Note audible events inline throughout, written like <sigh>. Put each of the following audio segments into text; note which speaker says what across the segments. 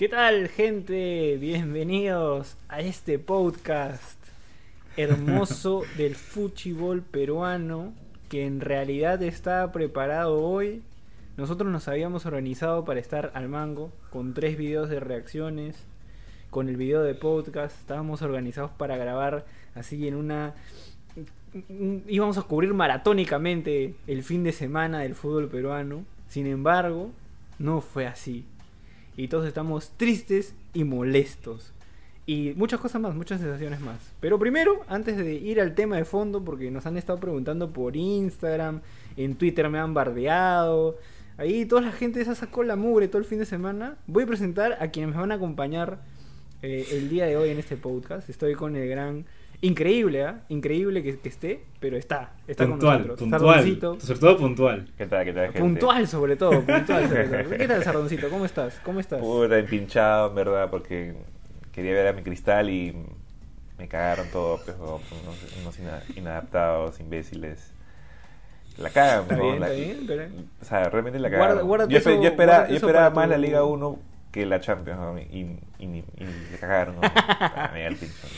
Speaker 1: ¿Qué tal, gente? Bienvenidos a este podcast hermoso <laughs> del fútbol peruano que en realidad está preparado hoy. Nosotros nos habíamos organizado para estar al mango con tres videos de reacciones, con el video de podcast. Estábamos organizados para grabar así en una íbamos a cubrir maratónicamente el fin de semana del fútbol peruano. Sin embargo, no fue así. Y todos estamos tristes y molestos. Y muchas cosas más, muchas sensaciones más. Pero primero, antes de ir al tema de fondo, porque nos han estado preguntando por Instagram, en Twitter me han bardeado. Ahí toda la gente esa sacó la mugre todo el fin de semana. Voy a presentar a quienes me van a acompañar eh, el día de hoy en este podcast. Estoy con el gran Increíble, ¿eh? Increíble que, esté, pero está. Está
Speaker 2: puntual,
Speaker 1: con
Speaker 2: nosotros. Puntual. Sobre todo puntual.
Speaker 3: ¿Qué tal, qué tal, gente?
Speaker 1: Puntual, sobre todo. Puntual, sobre <laughs> todo. ¿Qué tal, Sardoncito? ¿Cómo estás? ¿Cómo estás?
Speaker 3: Puta, empinchado, en verdad, porque quería ver a mi cristal y me cagaron todo, pues, unos, inadaptados, imbéciles. La cagan,
Speaker 1: está bien, está bien, pero...
Speaker 3: O sea, realmente la cagan. yo, esperaba, más la Liga 1 que la Champions y, y, le cagaron. ¿no? <laughs> Ah,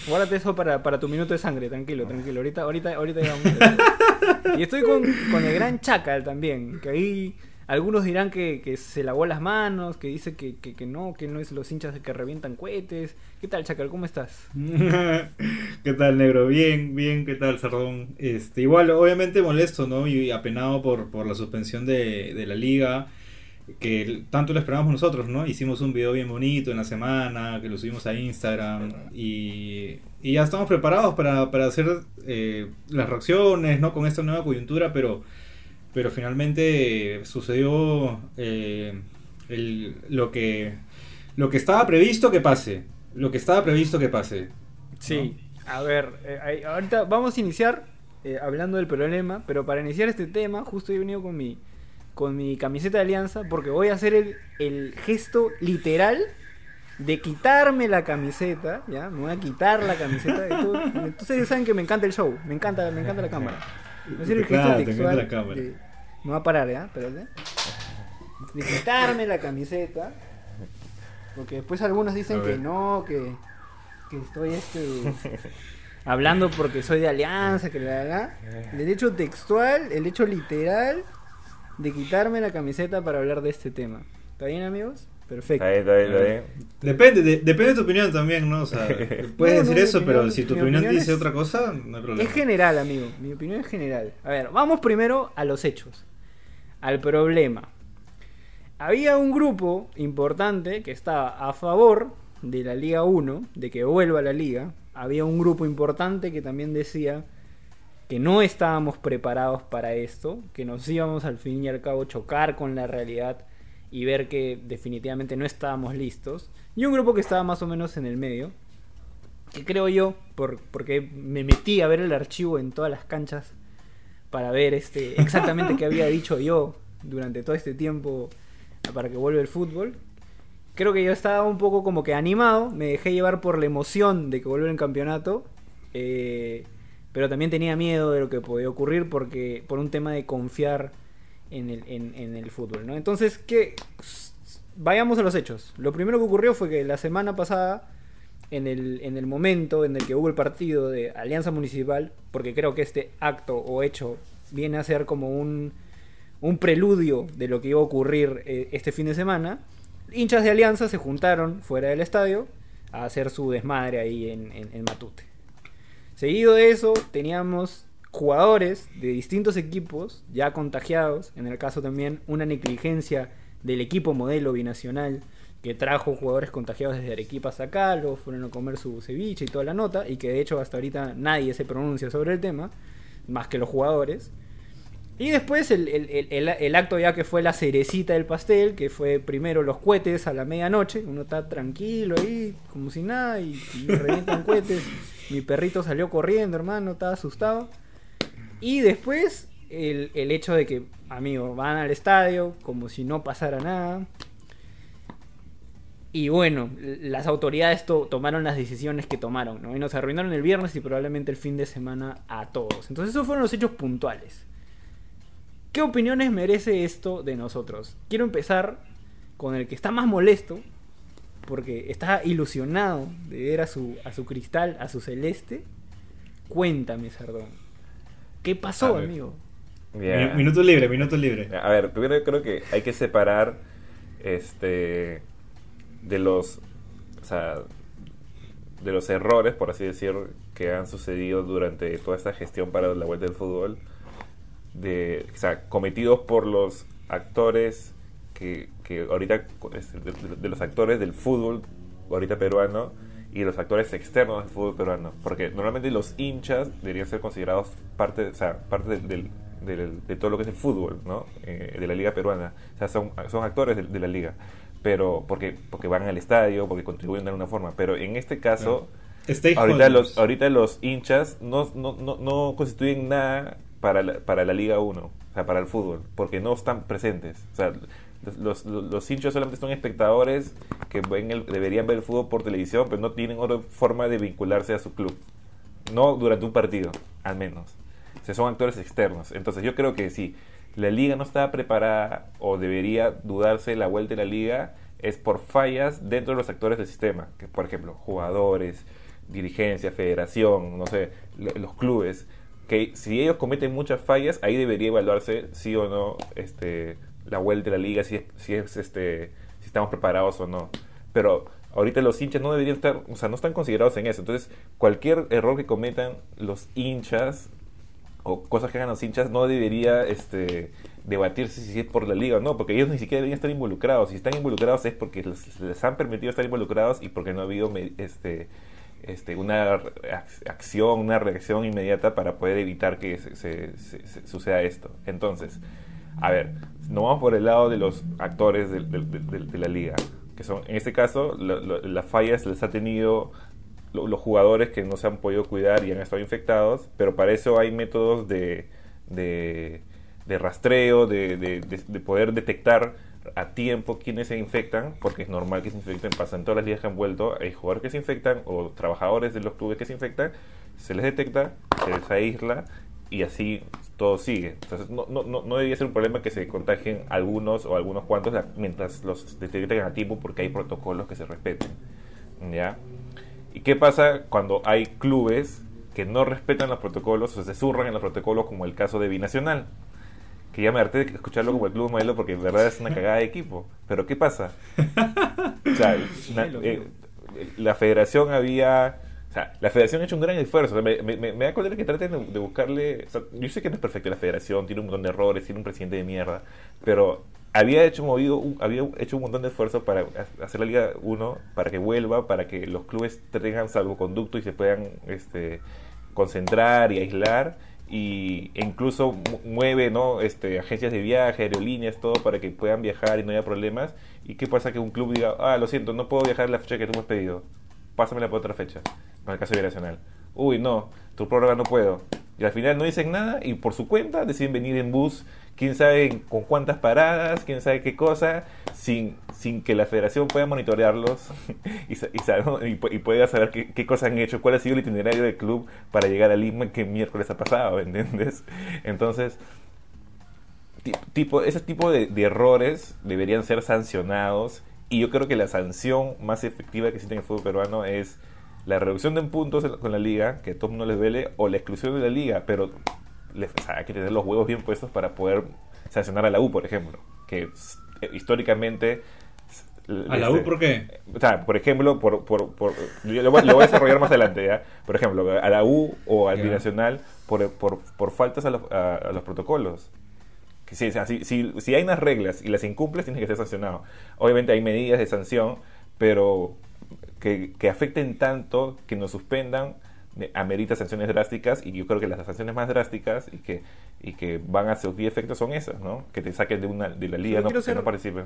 Speaker 1: Guárdate eso para, para, tu minuto de sangre, tranquilo, tranquilo. Ahorita, ahorita, ahorita <laughs> Y estoy con, con, el gran Chacal también, que ahí algunos dirán que, que se lavó las manos, que dice que, que, que, no, que no es los hinchas que revientan cohetes. ¿Qué tal, Chacal? ¿Cómo estás? <laughs>
Speaker 2: ¿Qué tal, negro? Bien, bien, ¿qué tal, Sardón? Este, igual, obviamente molesto, ¿no? Y apenado por, por la suspensión de, de la liga que tanto lo esperábamos nosotros, ¿no? Hicimos un video bien bonito en la semana, que lo subimos a Instagram y, y ya estamos preparados para, para hacer eh, las reacciones, ¿no? Con esta nueva coyuntura, pero, pero finalmente sucedió eh, el, lo, que, lo que estaba previsto que pase, lo que estaba previsto que pase.
Speaker 1: Sí, a ver, eh, ahorita vamos a iniciar hablando del problema, pero para iniciar este tema, justo he venido con mi con mi camiseta de alianza porque voy a hacer el, el gesto literal de quitarme la camiseta, ¿ya? Me voy a quitar la camiseta. Entonces saben que me encanta el show, me encanta, me encanta la cámara. Voy a hacer el gesto textual. La cámara. De, me va a parar, ¿ya? Pero, De quitarme la camiseta. Porque después algunos dicen que no, que, que estoy este hablando porque soy de alianza, que la verdad. El hecho textual, el hecho literal de quitarme la camiseta para hablar de este tema. ¿Está bien, amigos? Perfecto.
Speaker 3: Está bien, está bien,
Speaker 2: Depende, depende de tu opinión también, ¿no? O sea, <laughs> puedes decir eso, pero si tu opinión, dice otra cosa, no hay problema.
Speaker 1: Es general, amigo. Mi opinión es general. A ver, vamos primero a los hechos. Al problema. Había un grupo importante que estaba a favor de la Liga 1, de que vuelva a la Liga. Había un grupo importante que también decía que no estábamos preparados para esto, que nos íbamos al fin y al cabo chocar con la realidad y ver que definitivamente no estábamos listos. Y un grupo que estaba más o menos en el medio, que creo yo, por, porque me metí a ver el archivo en todas las canchas para ver este, <laughs> exactamente qué había dicho yo durante todo este tiempo para que vuelva el fútbol. Creo que yo estaba un poco como que animado, me dejé llevar por la emoción de que vuelva el campeonato. Eh, pero también tenía miedo de lo que podía ocurrir porque por un tema de confiar en el, en, el fútbol, ¿no? Entonces, ¿qué? vayamos a los hechos. Lo primero que ocurrió fue que la semana pasada, en el, en el momento en el que hubo el partido de Alianza Municipal, porque creo que este acto o hecho viene a ser como un, un preludio de lo que iba a ocurrir eh, este fin de semana, hinchas de Alianza se juntaron fuera del estadio a hacer su desmadre ahí en, en Matute. Seguido de eso, teníamos jugadores de distintos equipos ya contagiados, en el caso también una negligencia del equipo modelo binacional que trajo jugadores contagiados desde Arequipa hasta acá, luego fueron a comer su ceviche y toda la nota, y que de hecho hasta ahorita nadie se pronuncia sobre el tema, más que los jugadores. Y después el, acto ya que fue la cerecita del pastel, que fue primero los cohetes a la medianoche, uno está tranquilo ahí, como si nada, y, y revientan cohetes. <laughs> Mi perrito salió corriendo, hermano, estaba asustado. Y después el, hecho de que, amigos, van al estadio como si no pasara nada. Y bueno, las autoridades tomaron las decisiones que tomaron, ¿no? Y nos arruinaron el viernes y probablemente el fin de semana a todos. Entonces esos fueron los hechos puntuales. ¿Qué opiniones merece esto de nosotros? Quiero empezar con el que está más molesto, porque está ilusionado de ver a su, a su cristal, a su celeste. Cuéntame, Sardón. ¿Qué pasó, amigo?
Speaker 2: Mi- Minuto libre, minuto libre.
Speaker 3: A ver, primero yo creo que hay que separar este de los o sea, de los errores, por así decir, que han sucedido durante toda esta gestión para la vuelta del fútbol, de, o sea, cometidos por los actores que, que ahorita, este, de, de- los actores del fútbol ahorita peruano y los actores externos del fútbol peruano, porque normalmente los hinchas deberían ser considerados parte, o sea, parte del, del- del- de todo lo que es el fútbol, ¿no? Eh, de la liga peruana, o sea, son, son actores de, de la liga, pero porque, porque van al estadio, porque contribuyen de alguna forma, pero en este caso...
Speaker 2: Stakeholders.
Speaker 3: Ahorita los, ahorita los hinchas no, no, no, no constituyen nada para la, para la Liga 1, o sea, para el fútbol, porque no están presentes. O sea, los, los, hinchas solamente son espectadores que ven el- deberían ver el fútbol por televisión, pero no tienen otra forma de vincularse a su club. No durante un partido, al menos. O son actores externos. Entonces yo creo que si la liga no estaba preparada o debería dudarse la vuelta de la liga, es por fallas dentro de los actores del sistema. Que, por ejemplo, jugadores, dirigencia, federación, no sé, lo- los clubes. Que si ellos cometen muchas fallas, ahí debería evaluarse sí o no este, la vuelta de la liga, si, es, si, es, este, si estamos preparados o no. Pero ahorita los hinchas no deberían estar, o sea, no están considerados en eso. Entonces, cualquier error que cometan los hinchas o cosas que hagan los hinchas no debería este, debatirse si es por la liga o no, porque ellos ni siquiera deberían estar involucrados. Si están involucrados es porque les, han permitido estar involucrados y porque no ha habido este, este, una ac- acción, una reacción inmediata para poder evitar que se- se- suceda esto. Entonces, a ver, nos vamos por el lado de los actores de, de- la liga, que son, en este caso, las fallas les ha tenido lo- los jugadores que no se han podido cuidar y han estado infectados, pero para eso hay métodos de, rastreo, de, de- de- de poder detectar a tiempo quiénes se infectan, porque es normal que se infecten, pasa en todas las ligas que han vuelto, hay jugadores que se infectan o trabajadores de los clubes que se infectan, se les detecta, se les aísla y así todo sigue. Entonces no, no, no, no debería ser un problema que se contagien algunos o algunos cuantos mientras los detecten a tiempo porque hay protocolos que se respeten. ¿Ya? ¿Y qué pasa cuando hay clubes que no respetan los protocolos o se zurran en los protocolos como el caso de Binacional? Que ya me harté de escucharlo como el club modelo porque en verdad es una cagada de equipo. Pero ¿qué pasa? <laughs> O sea, na- eh, la federación había... La federación ha hecho un gran esfuerzo. Me, me- me- da cólera que traten de, buscarle... o yo sé que no es perfecta la federación, tiene un montón de errores, tiene un presidente de mierda, pero había hecho movido un- había hecho un montón de esfuerzo para ha- hacer la Liga 1 para que vuelva, para que los clubes tengan salvoconducto y se puedan este, concentrar y aislar y e incluso mu- mueve no este agencias de viaje aerolíneas todo para que puedan viajar y no haya problemas. Y qué pasa que un club diga ah lo siento no puedo viajar la fecha que tú me has pedido pásamela por otra fecha con el caso de Nacional uy no tu programa no puedo. Y al final no dicen nada y por su cuenta deciden venir en bus quién sabe con cuántas paradas quién sabe qué cosa sin, sin que la federación pueda monitorearlos <laughs> y, y, y pu- y pueda saber qué, cosas han hecho, cuál ha sido el itinerario del club para llegar a Lima, qué miércoles ha pasado, ¿entiendes? Entonces, ti- tipo, ese tipo de errores deberían ser sancionados y yo creo que la sanción más efectiva que existe en el fútbol peruano es la reducción de puntos con la liga, que a todos no les duele, o la exclusión de la liga, pero le- o sea, hay que tener los huevos bien puestos para poder sancionar a la U, por ejemplo, que eh, históricamente...
Speaker 2: ¿A la
Speaker 3: este,
Speaker 2: U por qué?
Speaker 3: o sea, por ejemplo, por, por, por- yo lo, voy, lo voy a desarrollar más adelante, ¿ya? Por ejemplo, a la U o al. Binacional por, por, por faltas a los, a- a los protocolos. O sea, si, si, si hay unas reglas y las incumples, tienes que ser sancionado. Obviamente hay medidas de sanción, pero que, que afecten tanto que nos suspendan amerita sanciones drásticas y yo creo que las sanciones más drásticas y que, y que van a surtir efectos son esas, ¿no? Que te saquen de, una, de la liga,
Speaker 1: Solo
Speaker 3: no,
Speaker 1: quiero
Speaker 3: que no participen.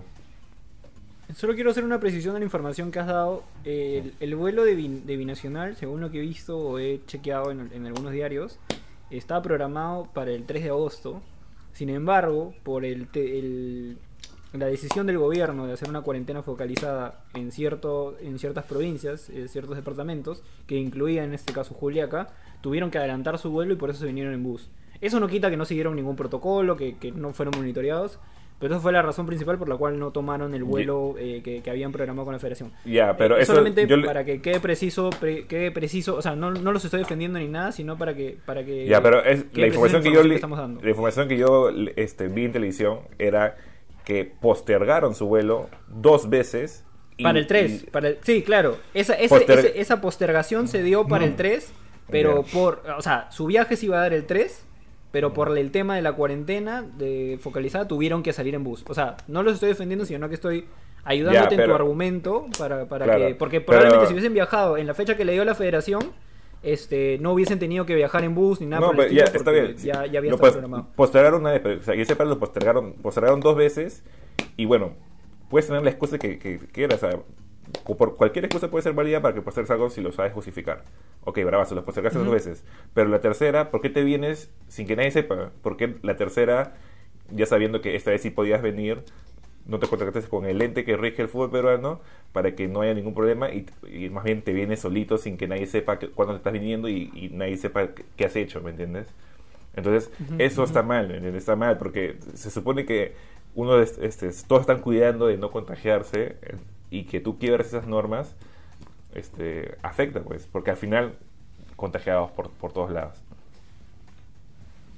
Speaker 1: Solo quiero hacer una precisión de la información que has dado. El, el vuelo de, Bin- de Binacional, según lo que he visto o he chequeado en, en algunos diarios, está programado para el 3 de agosto. Sin embargo, por el, el- la decisión del gobierno de hacer una cuarentena focalizada en, cierto, en ciertas provincias, en ciertos departamentos, que incluía en este caso Juliaca, tuvieron que adelantar su vuelo y por eso se vinieron en bus. Eso no quita que no siguieron ningún protocolo, que, que no fueron monitoreados, Pero esa fue la razón principal por la cual no tomaron el vuelo eh, que, que habían programado con la federación.
Speaker 3: Ya, pero
Speaker 1: Eh,
Speaker 3: eso
Speaker 1: solamente
Speaker 3: yo le-
Speaker 1: para que quede preciso, pre- quede preciso, o sea, no, no los estoy defendiendo ni nada, sino para que para que
Speaker 3: Ya, pero es, la información que yo le-
Speaker 1: estamos dando.
Speaker 3: la información que yo este, vi en televisión era que postergaron su vuelo dos veces y-
Speaker 1: Para el 3,
Speaker 3: y-
Speaker 1: para el, sí, claro. Esa, ese-
Speaker 3: Poster-
Speaker 1: ese- esa postergación se dio para
Speaker 2: No.
Speaker 1: el 3, pero
Speaker 3: Ya.
Speaker 1: por, o sea, su viaje se iba a dar el 3, pero por el tema de la cuarentena de focalizada tuvieron que salir en bus. O sea, no los estoy defendiendo, sino que estoy ayudándote en
Speaker 3: pero-
Speaker 1: tu argumento para, para
Speaker 3: Claro,
Speaker 1: que porque
Speaker 3: pero-
Speaker 1: probablemente si hubiesen viajado en la fecha que le dio la Federación este, no hubiesen tenido que viajar en bus ni nada
Speaker 3: No,
Speaker 1: por el
Speaker 3: pero ya está bien.
Speaker 1: Ya, ya había
Speaker 3: Lo
Speaker 1: estado
Speaker 3: pos-
Speaker 1: programado.
Speaker 3: Postergaron una vez, pero o sea, yo sepa, lo postergaron, postergaron dos veces. Y bueno, puedes tener la excusa que, que quieras. O sea, por cualquier excusa puede ser válida para que postergues algo si lo sabes justificar. Ok, bravazo, lo postergaste dos
Speaker 1: Ujú.
Speaker 3: veces. Pero la tercera, ¿por qué te vienes sin que nadie sepa? ¿Por qué la tercera, ya sabiendo que esta vez sí podías venir, no te contactaste con el ente que rige el fútbol peruano para que no haya ningún problema y, y más bien te vienes solito sin que nadie sepa que- cuándo te estás viniendo y, y nadie sepa qué, has hecho, ¿me entiendes? Entonces,
Speaker 1: Ujú,
Speaker 3: eso
Speaker 1: ujú.
Speaker 3: está mal, ¿me? Está mal porque se supone que uno este, todos están cuidando de no contagiarse y que tú quiebres esas normas este, afecta, pues, porque al final contagiados por, por todos lados.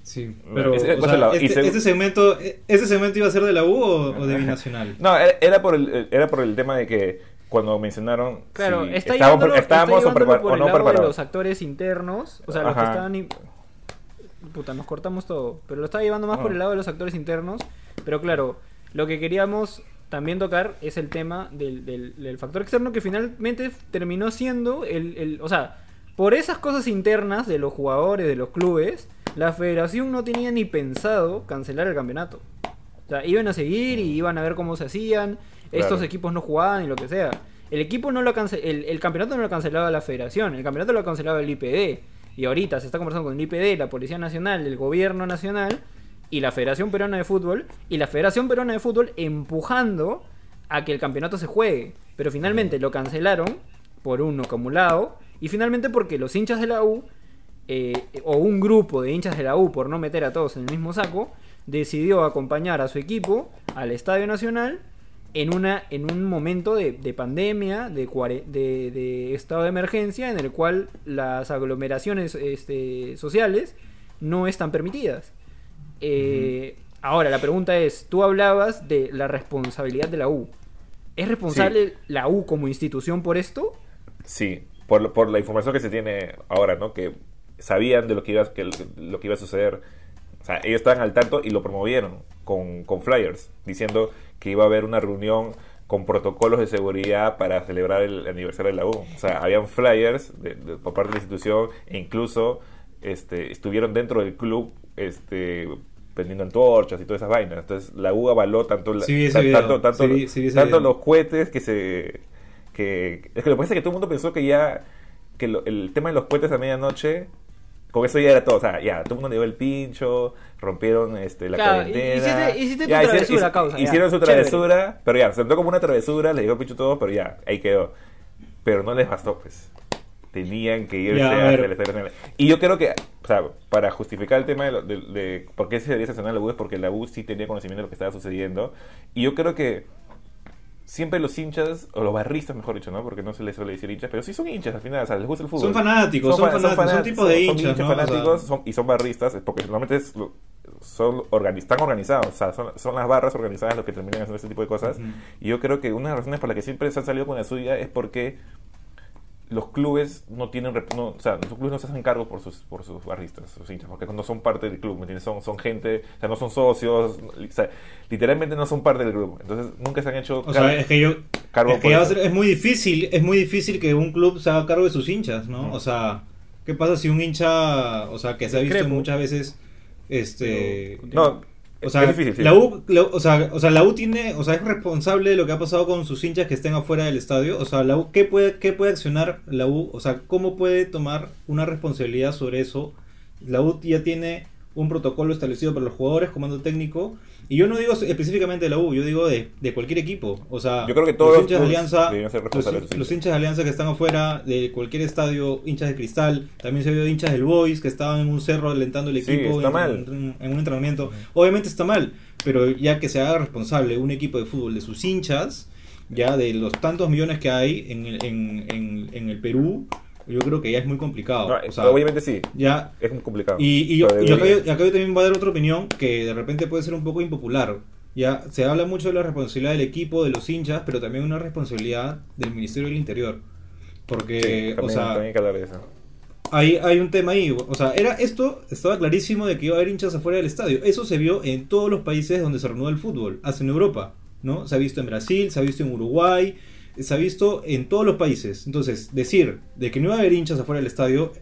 Speaker 2: Sí,
Speaker 3: No,
Speaker 2: pero
Speaker 3: ese-
Speaker 2: o sea, este,
Speaker 3: segu-
Speaker 2: este segmento, ¿este segmento iba a ser de la U o, o de Binacional?
Speaker 3: No, era, por el, era por el tema de que cuando mencionaron
Speaker 1: Claro,
Speaker 3: si
Speaker 1: está
Speaker 3: estábamos,
Speaker 1: llevándolo, está
Speaker 3: estábamos o, prepar-
Speaker 1: por
Speaker 3: o
Speaker 1: el
Speaker 3: no
Speaker 1: lado de
Speaker 3: preparados.
Speaker 1: los actores internos, o sea, los que
Speaker 3: Ajá.
Speaker 1: estaban... in- Puta, nos cortamos todo, pero lo estaba llevando más por el lado de los actores internos, pero claro, lo que queríamos también tocar es el tema del, del- del factor externo que finalmente terminó siendo el, el- O sea, por esas cosas internas de los jugadores, de los clubes, la federación no tenía ni pensado cancelar el campeonato. O sea, iban a seguir y iban a ver cómo se hacían. Estos equipos no jugaban y lo que sea. El equipo no lo cance el, el campeonato no lo cancelaba la federación, el campeonato lo cancelaba el IPD. Y ahorita se está conversando con el IPD, la Policía Nacional, el Gobierno Nacional y la Federación Peruana de Fútbol. Y la Federación Peruana de Fútbol empujando a que el campeonato se juegue. Pero finalmente lo cancelaron por un acumulado. Y finalmente porque los hinchas de la U eh, o un grupo de hinchas de la U, por no meter a todos en el mismo saco, decidió acompañar a su equipo al Estadio Nacional en, una, en un momento de, de pandemia, de, cuare- de, de estado de emergencia, en el cual las aglomeraciones este, sociales no están permitidas. Eh, Ahora, la pregunta es, tú hablabas de la responsabilidad de la U. ¿Es responsable la U como institución por esto?
Speaker 3: Sí, por, la información que se tiene ahora, ¿no? Que sabían de lo que iba, que, lo que iba a suceder. O sea, ellos estaban al tanto y lo promovieron con, con flyers, diciendo que iba a haber una reunión con protocolos de seguridad para celebrar el aniversario de la U. O sea, habían flyers de- de- por parte de la institución e incluso este, estuvieron dentro del club este, prendiendo antorchas y todas esas vainas. Entonces, la U avaló tanto, la-
Speaker 2: Sí vi ese
Speaker 3: tan-
Speaker 2: video,
Speaker 3: tanto, tanto,
Speaker 2: sí vi- sí vi ese
Speaker 3: tanto
Speaker 2: video.
Speaker 3: los cohetes que se que es que lo que pasa es que todo el mundo pensó que ya que lo- el tema de los cohetes a medianoche con eso ya era todo, o sea, ya todo el mundo le dio el pincho, rompieron este la
Speaker 1: Claro,
Speaker 3: cuarentena.
Speaker 1: hiciste- hiciste tu
Speaker 3: ya, hicieron-
Speaker 1: travesura,
Speaker 3: hic-
Speaker 1: causa, ya,
Speaker 3: Hicieron su
Speaker 1: chévere.
Speaker 3: travesura, pero ya, se notó como una travesura, le dio el pincho todo, pero ya, ahí quedó. Pero no les bastó, pues. Tenían que irse
Speaker 2: Ya, a
Speaker 3: Estadio Nacional. Y yo creo que, o sea, para justificar el tema de, lo- de- de por qué se debería sancionar la U es porque la U sí tenía conocimiento de lo que estaba sucediendo. Y yo creo que siempre los hinchas, o los barristas, mejor dicho, ¿no? Porque no se les suele decir hinchas, pero sí son hinchas al final, o sea, les gusta el fútbol.
Speaker 2: Son fanáticos, son,
Speaker 3: fa-
Speaker 2: fanáticos, son, tipos de
Speaker 3: son
Speaker 2: hinchas, ¿no? O sea,
Speaker 3: fanáticos son- y son barristas, porque normalmente es son organiz- están organizados, o sea, son, son las barras organizadas los que terminan haciendo este tipo de cosas.
Speaker 2: Ujú.
Speaker 3: Y yo creo que una de las razones por las que siempre se han salido con la suya es porque los clubes no tienen, no, o sea, los clubes no se hacen cargo por sus, por sus barristas, sus hinchas, porque no son parte del club, ¿me entiendes? Son, son gente, o sea, no son socios, o sea, literalmente no son parte del club. Entonces, nunca se han hecho
Speaker 2: O
Speaker 3: car-
Speaker 2: sea, es que yo
Speaker 3: cargo
Speaker 2: es, que
Speaker 3: por
Speaker 2: ser- es muy difícil, es muy difícil que un club se haga cargo de sus hinchas, ¿no? O sea, ¿qué pasa si un hincha, o sea, que se ha visto muchas veces este
Speaker 3: No,
Speaker 2: o sea,
Speaker 3: es difícil, sí.
Speaker 2: la U, la- o, sea, o sea, la U tiene, o sea, es responsable de lo que ha pasado con sus hinchas que estén afuera del estadio. O sea, la U, ¿qué puede, qué puede accionar la U? O sea, ¿cómo puede tomar una responsabilidad sobre eso? La U ya tiene un protocolo establecido para los jugadores, comando técnico. Y yo no digo específicamente de la U, yo digo de, de cualquier equipo. O sea,
Speaker 3: Yo creo que todos
Speaker 2: los hinchas de Alianza, los,
Speaker 3: de sus
Speaker 2: los
Speaker 3: hinchas.
Speaker 2: hinchas de Alianza que están afuera de cualquier estadio, hinchas de Cristal, también se vio hinchas del Boys que estaban en un cerro alentando el
Speaker 3: Sí,
Speaker 2: equipo
Speaker 3: está
Speaker 2: en,
Speaker 3: mal.
Speaker 2: en- en un entrenamiento. Obviamente está mal, pero ya que se haga responsable un equipo de fútbol de sus hinchas, ya de los tantos millones que hay en el, en, en- en el Perú, yo creo que ya es muy complicado.
Speaker 3: No,
Speaker 2: o sea,
Speaker 3: obviamente sí.
Speaker 2: ya
Speaker 3: Es muy complicado.
Speaker 2: y, y yo, acá, yo, acá yo también voy a dar otra opinión que de repente puede ser un poco impopular. Ya se habla mucho de la responsabilidad del equipo, de los hinchas, pero también una responsabilidad del Ministerio del Interior. Porque,
Speaker 3: Sí, también,
Speaker 2: o sea,
Speaker 3: también hay eso.
Speaker 2: hay, hay un tema ahí. O sea, era esto estaba clarísimo de que iba a haber hinchas afuera del estadio. Eso se vio en todos los países donde se reanudó el fútbol, hasta en Europa, ¿no? Se ha visto en Brasil, se ha visto en Uruguay, se ha visto en todos los países. Entonces, decir de que no iba a haber hinchas afuera del estadio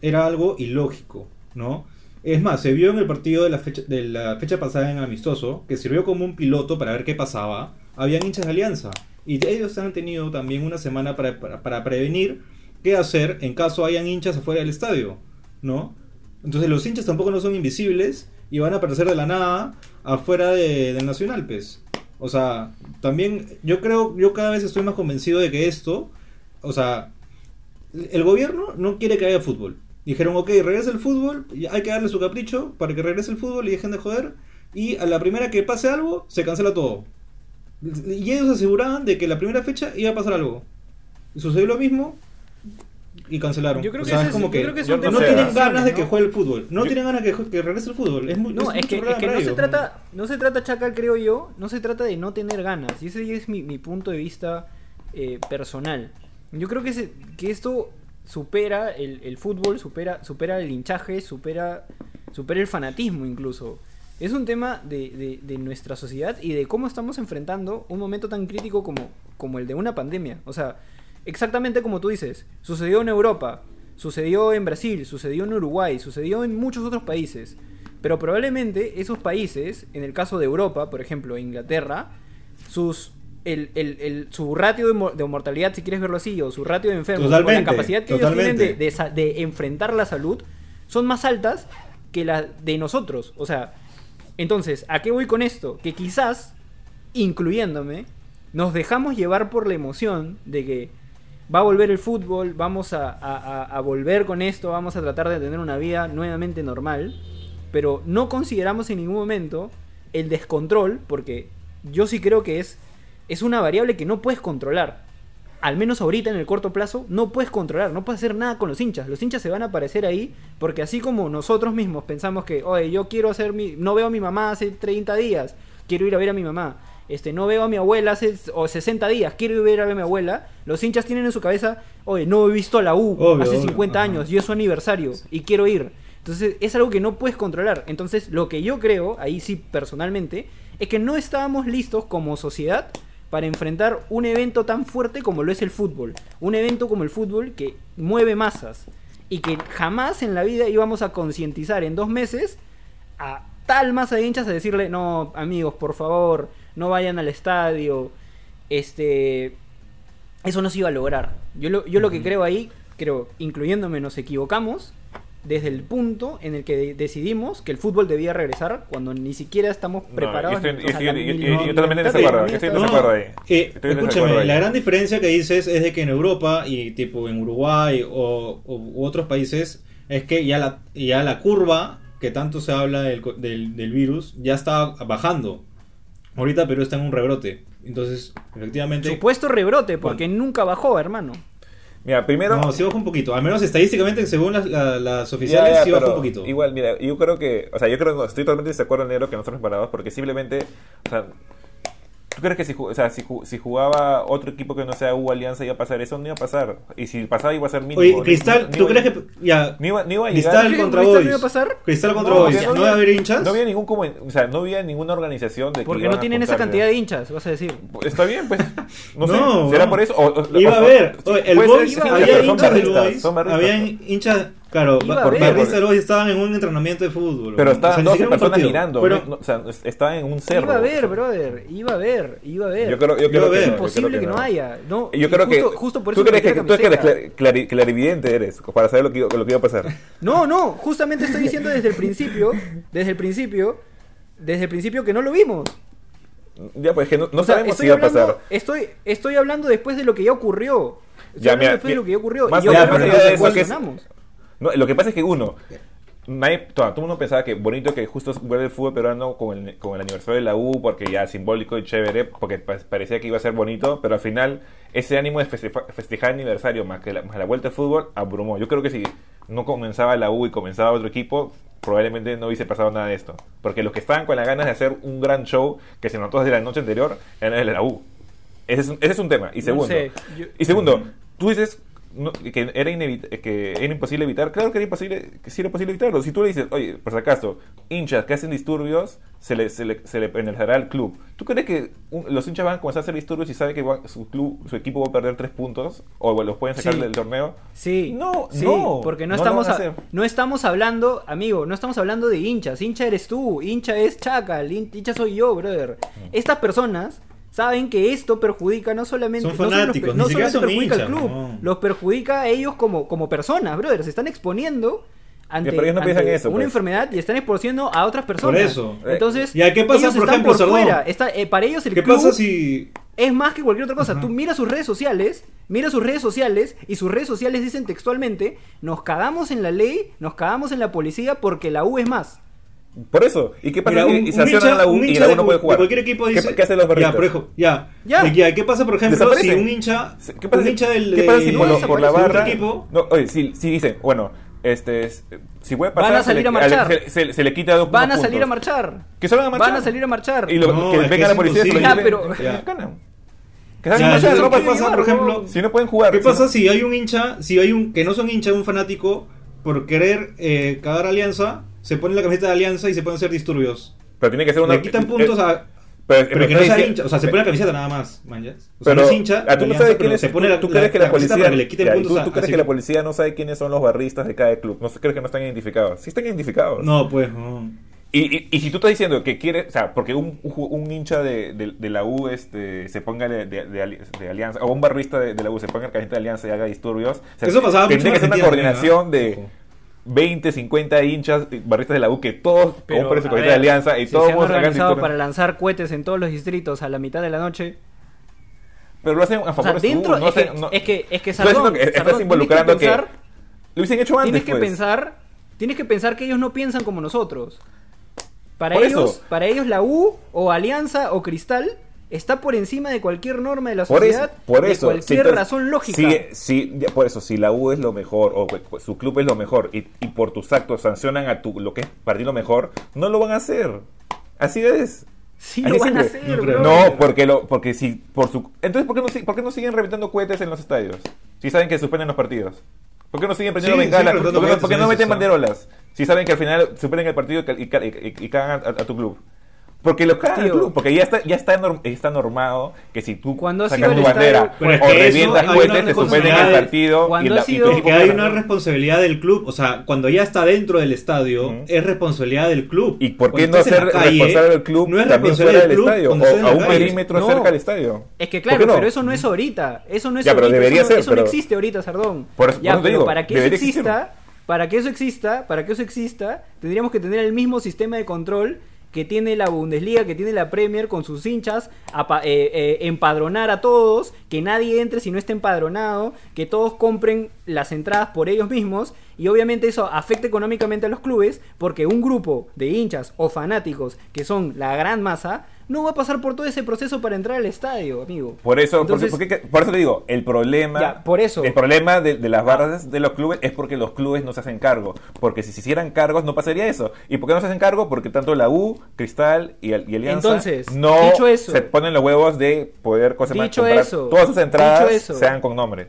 Speaker 2: era algo ilógico, ¿no? Es más, se vio en el partido de la fecha, de la fecha pasada en Amistoso, que sirvió como un piloto para ver qué pasaba. Habían hinchas de Alianza. Y ellos han tenido también una semana para, para, para prevenir qué hacer en caso hayan hinchas afuera del estadio, ¿no? Entonces los hinchas tampoco no son invisibles y van a aparecer de la nada afuera de- del Nacional, pues. O sea, también yo creo, yo cada vez estoy más convencido de que esto, o sea, el gobierno no quiere que haya fútbol. Dijeron, ok, regresa el fútbol, hay que darle su capricho para que regrese el fútbol y dejen de joder. Y a la primera que pase algo, se cancela todo. Y ellos aseguraban de que la primera fecha iba a pasar algo. Y sucedió lo mismo y cancelaron.
Speaker 1: Yo creo
Speaker 2: O
Speaker 1: que
Speaker 2: sea, es como que,
Speaker 1: que
Speaker 2: no
Speaker 3: tema de
Speaker 2: tienen ganas de que juegue el fútbol. No
Speaker 3: Yo-
Speaker 2: tienen ganas que, jue- que regrese el fútbol. Es, muy,
Speaker 1: No, es que, es que no se trata, no se trata, Chacal, creo yo, no se trata de no tener ganas. Y ese es mi, mi punto de vista eh, personal. Yo creo que, se- que esto supera el, el fútbol, supera, supera el hinchaje, supera, supera el fanatismo incluso. Es un tema de, de- de nuestra sociedad y de cómo estamos enfrentando un momento tan crítico como, como el de una pandemia. O sea, exactamente como tú dices, sucedió en Europa, sucedió en Brasil, sucedió en Uruguay, sucedió en muchos otros países. Pero probablemente esos países, en el caso de Europa, por ejemplo, Inglaterra, sus, el, el- el- su ratio de, mo- de mortalidad, si quieres verlo así, o su ratio de enfermos, o la capacidad que ellos tienen de, de de enfrentar la salud, son más altas que las de nosotros. O sea, entonces, ¿a qué voy con esto? Que quizás, incluyéndome, nos dejamos llevar por la emoción de que va a volver el fútbol, vamos a, volver con esto, vamos a tratar de tener una vida nuevamente normal, pero no consideramos en ningún momento el descontrol, porque yo sí creo que es, es una variable que no puedes controlar. Al menos ahorita en el corto plazo no puedes controlar, no puedes hacer nada con los hinchas. Los hinchas se van a aparecer ahí porque así como nosotros mismos pensamos que, oye, yo quiero hacer mi... No veo a mi mamá hace 30 días, quiero ir a ver a mi mamá. Este, no veo a mi abuela hace o 60 días, quiero ir a ver a mi abuela. Los hinchas tienen en su cabeza, oye, no he visto a la U
Speaker 2: Obvio,
Speaker 1: hace
Speaker 2: obvio,
Speaker 1: 50
Speaker 2: ajá.
Speaker 1: años y es su aniversario y quiero ir. Entonces es algo que no puedes controlar. Entonces lo que yo creo, ahí sí personalmente, es que no estábamos listos como sociedad para enfrentar un evento tan fuerte como lo es el fútbol. Un evento como el fútbol que mueve masas y que jamás en la vida íbamos a concientizar en dos meses a tal masa de hinchas a decirle, no, amigos, por favor, no vayan al estadio. Este, eso no se iba a lograr. Yo lo, yo lo que creo ahí, creo, incluyéndome, nos equivocamos desde el punto en el que de- decidimos que el fútbol debía regresar cuando ni siquiera estamos
Speaker 3: No,
Speaker 1: preparados.
Speaker 3: yo estoy-
Speaker 1: o sea,
Speaker 3: yo
Speaker 1: la
Speaker 3: estoy- yo- yo- yo totalmente desacuerdo, estoy en desacuerdo ahí.
Speaker 2: Eh, escúchame,
Speaker 3: ahí.
Speaker 2: la gran diferencia que dices es de que en Europa y tipo en Uruguay o, o- u otros países es que ya la, ya la curva que tanto se habla del, co- del, del virus ya está bajando. Ahorita Perú está en un rebrote. Entonces, efectivamente...
Speaker 1: Supuesto rebrote, porque nunca bajó, hermano.
Speaker 3: Mira, primero.
Speaker 2: No, sí bajó un poquito. Al menos estadísticamente, según las, la- las
Speaker 3: Ya,
Speaker 2: oficiales,
Speaker 3: ya,
Speaker 2: sí bajó un poquito.
Speaker 3: Igual, mira, yo creo que, o sea, yo creo que estoy totalmente de acuerdo en negro que no estamos preparados porque simplemente, o sea, ¿tú crees que si, ju- o sea, si, ju- si jugaba otro equipo que no sea U Alianza iba a pasar eso? No iba a pasar. Y si pasaba iba a ser mínimo.
Speaker 2: Oye, Cristal,
Speaker 3: ni-
Speaker 2: ¿tú
Speaker 3: ni-
Speaker 2: crees que ya
Speaker 3: Ni iba, ni iba a llegar.
Speaker 2: Cristal contra
Speaker 1: ¿Cristal
Speaker 2: Boys?
Speaker 1: no iba a pasar?
Speaker 2: Cristal contra
Speaker 3: No,
Speaker 2: Boys.
Speaker 3: había-
Speaker 2: ¿No va a haber hinchas?
Speaker 3: No había ningún como, o sea, no había ninguna organización de que
Speaker 1: Porque no tienen esa cantidad de hinchas, vas a decir.
Speaker 3: Está bien, pues. No,
Speaker 2: No,
Speaker 3: sé. ¿Será
Speaker 2: no.
Speaker 3: por eso? O- o-
Speaker 2: Iba
Speaker 3: o-
Speaker 2: a haber. Oye, el Boys,
Speaker 1: iba
Speaker 2: había hinchas del Boys. Habían hinchas. Claro, por del Boys estaban en un entrenamiento de fútbol.
Speaker 3: Pero
Speaker 2: ¿no?
Speaker 3: estaban
Speaker 2: O sea, ni
Speaker 3: 12
Speaker 2: siquiera un
Speaker 3: personas
Speaker 2: partido.
Speaker 3: mirando. No- o sea, es- estaban en un cerro.
Speaker 1: Iba a haber,
Speaker 3: sea,
Speaker 1: brother, iba a haber, iba a haber.
Speaker 3: Yo creo, yo
Speaker 2: Iba
Speaker 3: creo
Speaker 2: a
Speaker 3: que
Speaker 1: es imposible que no haya. No,
Speaker 3: Yo creo
Speaker 1: justo,
Speaker 3: que
Speaker 1: justo por
Speaker 3: tú
Speaker 1: eso
Speaker 3: crees
Speaker 1: me
Speaker 3: que, tú es que eres clar- clari- clarividente eres para saber lo que, lo que iba a pasar.
Speaker 1: No, no, justamente estoy diciendo desde el principio, desde el principio, desde el principio que no lo vimos.
Speaker 3: Ya, pues que no, no
Speaker 1: O sea,
Speaker 3: sabemos si iba a pasar.
Speaker 1: Estoy, estoy hablando después de lo que ya ocurrió. Estoy
Speaker 3: Ya,
Speaker 1: hablando
Speaker 3: mira,
Speaker 1: después de lo que ya ocurrió.
Speaker 3: más
Speaker 1: y yo
Speaker 2: allá- de eso,
Speaker 3: que es-. No, lo que pasa es que uno, nadie, todo, todo el mundo pensaba que bonito que justo vuelve el fútbol peruano con el, con el aniversario de la U, porque ya simbólico y chévere, porque pa- parecía que iba a ser bonito, pero al final ese ánimo de festeja- festejar el aniversario más que la, más la vuelta al fútbol abrumó. Yo creo que si no comenzaba la U y comenzaba otro equipo, probablemente no hubiese pasado nada de esto. Porque los que estaban con las ganas de hacer un gran show que se notó desde la noche anterior eran el de la U. Ese es, un- ese es un tema. Y
Speaker 1: No
Speaker 3: segundo,
Speaker 1: sé, yo-
Speaker 3: y segundo, tú dices no, que, era que era imposible evitar. Claro que era imposible, que sí era posible evitarlo. Si tú le dices, oye, por si acaso, hinchas que hacen disturbios, se le, se le, se le penalizará al club. ¿Tú crees que un- los hinchas van a comenzar a hacer disturbios y saben que va- su club, su equipo va a perder tres puntos? ¿O los pueden sacar
Speaker 1: Sí.
Speaker 3: del torneo?
Speaker 1: Sí,
Speaker 3: No,
Speaker 1: sí,
Speaker 3: no,
Speaker 1: porque no,
Speaker 3: no
Speaker 1: estamos
Speaker 3: a
Speaker 1: no estamos hablando, amigo, no estamos hablando de hinchas. Hincha eres tú, hincha es Chacal, hin- hincha soy yo, brother.
Speaker 3: Mm.
Speaker 1: Estas personas saben que esto perjudica no solamente
Speaker 2: Son
Speaker 1: no solo los
Speaker 2: fanáticos,
Speaker 1: no solamente perjudica al club,
Speaker 2: no.
Speaker 1: los perjudica a ellos como, como personas, brother. Se están exponiendo ante,
Speaker 3: pero ellos no piensan
Speaker 1: ante
Speaker 3: eso,
Speaker 1: una
Speaker 3: pues.
Speaker 1: enfermedad y están exponiendo a otras personas.
Speaker 2: eso.
Speaker 1: Entonces,
Speaker 2: Ya, ¿qué pasa,
Speaker 1: ellos
Speaker 2: por
Speaker 1: están
Speaker 2: ejemplo,
Speaker 1: por
Speaker 2: Sardón?
Speaker 1: fuera. Está- eh, para ellos el
Speaker 2: ¿Qué
Speaker 1: club
Speaker 2: pasa si
Speaker 1: es más que cualquier otra cosa. Tú mira sus redes sociales, mira sus redes sociales y sus redes sociales dicen textualmente, nos cagamos en la ley, nos cagamos en la policía porque la U es más.
Speaker 3: Por eso. ¿Y qué pasa
Speaker 2: Mira,
Speaker 3: si
Speaker 2: un, un
Speaker 3: sancionan
Speaker 2: hincha,
Speaker 3: a la U
Speaker 2: un
Speaker 3: y
Speaker 2: hincha
Speaker 3: la U no puede
Speaker 2: de
Speaker 3: jugar?
Speaker 2: cualquier equipo
Speaker 3: ¿Qué-
Speaker 2: dice.
Speaker 3: ¿Qué, hacen los
Speaker 2: ya,
Speaker 3: barristas?
Speaker 2: por ejemplo, ya.
Speaker 1: Ya.
Speaker 2: Ya, ¿qué pasa, por ejemplo, si
Speaker 3: Desaparecen.
Speaker 2: un hincha.
Speaker 3: ¿Qué pasa
Speaker 2: un
Speaker 3: si-
Speaker 2: hincha del.
Speaker 3: ¿Qué pasa si
Speaker 2: de-
Speaker 3: por, lo- por la
Speaker 1: desaparece
Speaker 2: de
Speaker 3: barra...
Speaker 2: equipo?
Speaker 3: No, oye, si, si dicen, bueno, este, es- si puede pasar...
Speaker 1: Van a
Speaker 3: se le-
Speaker 1: salir a marchar.
Speaker 3: Se, se- se le quita dos
Speaker 1: Van a
Speaker 3: unos
Speaker 1: salir a
Speaker 3: puntos.
Speaker 1: marchar.
Speaker 3: Que salgan a marchar.
Speaker 1: Van a salir a marchar.
Speaker 3: Y lo,
Speaker 2: No,
Speaker 3: que venga la policía se.
Speaker 1: Ya, pero-
Speaker 3: que
Speaker 2: Ya.
Speaker 3: ganan. Que
Speaker 2: Ya,
Speaker 3: salgan a marchar, no
Speaker 2: ¿qué
Speaker 3: pasa-
Speaker 2: por ejemplo?
Speaker 3: Si no pueden jugar.
Speaker 2: ¿Qué
Speaker 3: si-
Speaker 2: pasa si hay un hincha, si hay un que no son hincha, un fanático, por querer eh, cagar Alianza, se pone la camiseta de Alianza y se pueden hacer disturbios?
Speaker 3: Pero tiene que ser una...
Speaker 2: Le quitan puntos
Speaker 3: eh,
Speaker 2: a.
Speaker 3: Pero,
Speaker 2: Pero que no sea hincha, o sea, se pone la camiseta nada más, manjas. O sea,
Speaker 3: Pero,
Speaker 2: no es hincha,
Speaker 3: ah, tú no sabes quién es,
Speaker 2: se pone la,
Speaker 3: tú crees que la, policía,
Speaker 2: para que le quiten
Speaker 3: ya,
Speaker 2: puntos
Speaker 3: tú,
Speaker 2: a-
Speaker 3: tú crees
Speaker 2: así.
Speaker 3: que la policía no sabe quiénes son los barristas de cada club, no crees que no están identificados, sí están identificados.
Speaker 2: No, pues, no.
Speaker 3: Y, y, y si tú estás diciendo que quiere, o sea, porque un, un, hincha de, de, de la U este, se ponga de, de, de ali- de Alianza, o un barrista de, de la U se ponga el camiseta de Alianza y haga disturbios, o sea,
Speaker 2: Eso pasaba en
Speaker 3: que ser una coordinación de
Speaker 2: ¿eh? Ojo.
Speaker 3: 20, 50 hinchas, y barristas de la U, que todos
Speaker 1: Pero,
Speaker 3: compren su camiseta de Alianza y
Speaker 1: si
Speaker 3: todos
Speaker 1: se han organizado para lanzar cohetes en todos los distritos a la mitad de la noche.
Speaker 3: Pero lo hacen a
Speaker 1: O
Speaker 3: favor
Speaker 1: sea,
Speaker 3: de
Speaker 1: dentro
Speaker 3: no
Speaker 1: es, que,
Speaker 3: hacen- no-
Speaker 1: es que es que Sardón,
Speaker 3: que estás
Speaker 1: Sardón, que
Speaker 3: involucrando que,
Speaker 1: pensar-
Speaker 3: lo hubiesen hecho antes.
Speaker 1: tienes que
Speaker 3: pues.
Speaker 1: pensar, tienes que pensar que ellos no piensan como nosotros. Para
Speaker 3: Por
Speaker 1: ellos,
Speaker 3: eso.
Speaker 1: para ellos la U o Alianza o Cristal está por encima de cualquier norma de la
Speaker 3: Por eso,
Speaker 1: sociedad,
Speaker 3: por
Speaker 1: de
Speaker 3: eso.
Speaker 1: cualquier
Speaker 3: si entonces-
Speaker 1: razón lógica.
Speaker 3: si- si- por eso, si la U es lo mejor o cu- su club es lo mejor y, y por tus actos sancionan a tu lo que es para ti lo mejor, no lo van a hacer. Así es.
Speaker 1: Sí
Speaker 3: Así
Speaker 1: lo van a hacer,
Speaker 2: No
Speaker 1: bro.
Speaker 3: No, porque lo, porque si por su entonces ¿por qué no por qué no siguen reventando cohetes en los estadios? Si saben que suspenden los partidos. ¿Por qué no siguen prendiendo
Speaker 2: Sí,
Speaker 3: bengalas?
Speaker 2: siguen
Speaker 3: ¿Por qué no,
Speaker 2: reventando
Speaker 3: por qué no
Speaker 2: cohetes,
Speaker 3: meten
Speaker 2: eso,
Speaker 3: banderolas? Si saben que al final suspenden el partido y, y, y- y cagan a, a tu club. Porque lo cagan al
Speaker 1: Tío.
Speaker 3: club, porque ya está, ya está, norm- está normado que si tú sacas tu bandera
Speaker 2: es
Speaker 3: o
Speaker 2: que
Speaker 3: revientas cohetes, te suspenden el partido y, la,
Speaker 2: Es que hay una responsabilidad del club, o sea, cuando ya está dentro del estadio, es responsabilidad del club.
Speaker 3: ¿Y por qué
Speaker 2: Cuando
Speaker 3: no ser
Speaker 2: calle,
Speaker 3: responsable del club
Speaker 2: no es
Speaker 3: también
Speaker 2: responsabilidad
Speaker 3: fuera del
Speaker 2: club
Speaker 3: estadio? O a un
Speaker 2: calle.
Speaker 3: perímetro
Speaker 1: No.
Speaker 3: cerca del estadio.
Speaker 1: Es que
Speaker 3: ¿Por
Speaker 1: claro,
Speaker 3: no?
Speaker 1: pero eso no es ahorita. Eso no es
Speaker 3: Ya, pero
Speaker 1: ahorita.
Speaker 3: debería
Speaker 1: eso, no-
Speaker 3: ser,
Speaker 1: eso no
Speaker 3: pero-
Speaker 1: existe ahorita, Sardón.
Speaker 3: Por eso-
Speaker 1: ya,
Speaker 3: por eso te
Speaker 1: pero
Speaker 3: digo,
Speaker 1: para que eso exista, para que eso exista, para que eso exista, tendríamos que tener el mismo sistema de control que tiene la Bundesliga, que tiene la Premier con sus hinchas, eh, eh, empadronar a todos, que nadie entre si no está empadronado, que todos compren las entradas por ellos mismos y obviamente eso afecta económicamente a los clubes porque un grupo de hinchas o fanáticos que son la gran masa no va a pasar por todo ese proceso para entrar al estadio, amigo.
Speaker 3: Por eso,
Speaker 1: Entonces-
Speaker 3: porque- porque- por eso te digo, el problema,
Speaker 1: Ya, por eso.
Speaker 3: el problema de, de las barras de los clubes es porque los clubes no se hacen cargo. Porque si se hicieran cargos no pasaría eso. ¿Y por qué no se hacen cargo? Porque tanto la U, Cristal y, y Alianza
Speaker 1: Entonces,
Speaker 3: no
Speaker 1: dicho eso-
Speaker 3: se ponen los huevos de poder cosa más,
Speaker 1: Dicho eso,
Speaker 3: todas sus entradas
Speaker 1: dicho eso.
Speaker 3: sean con nombre.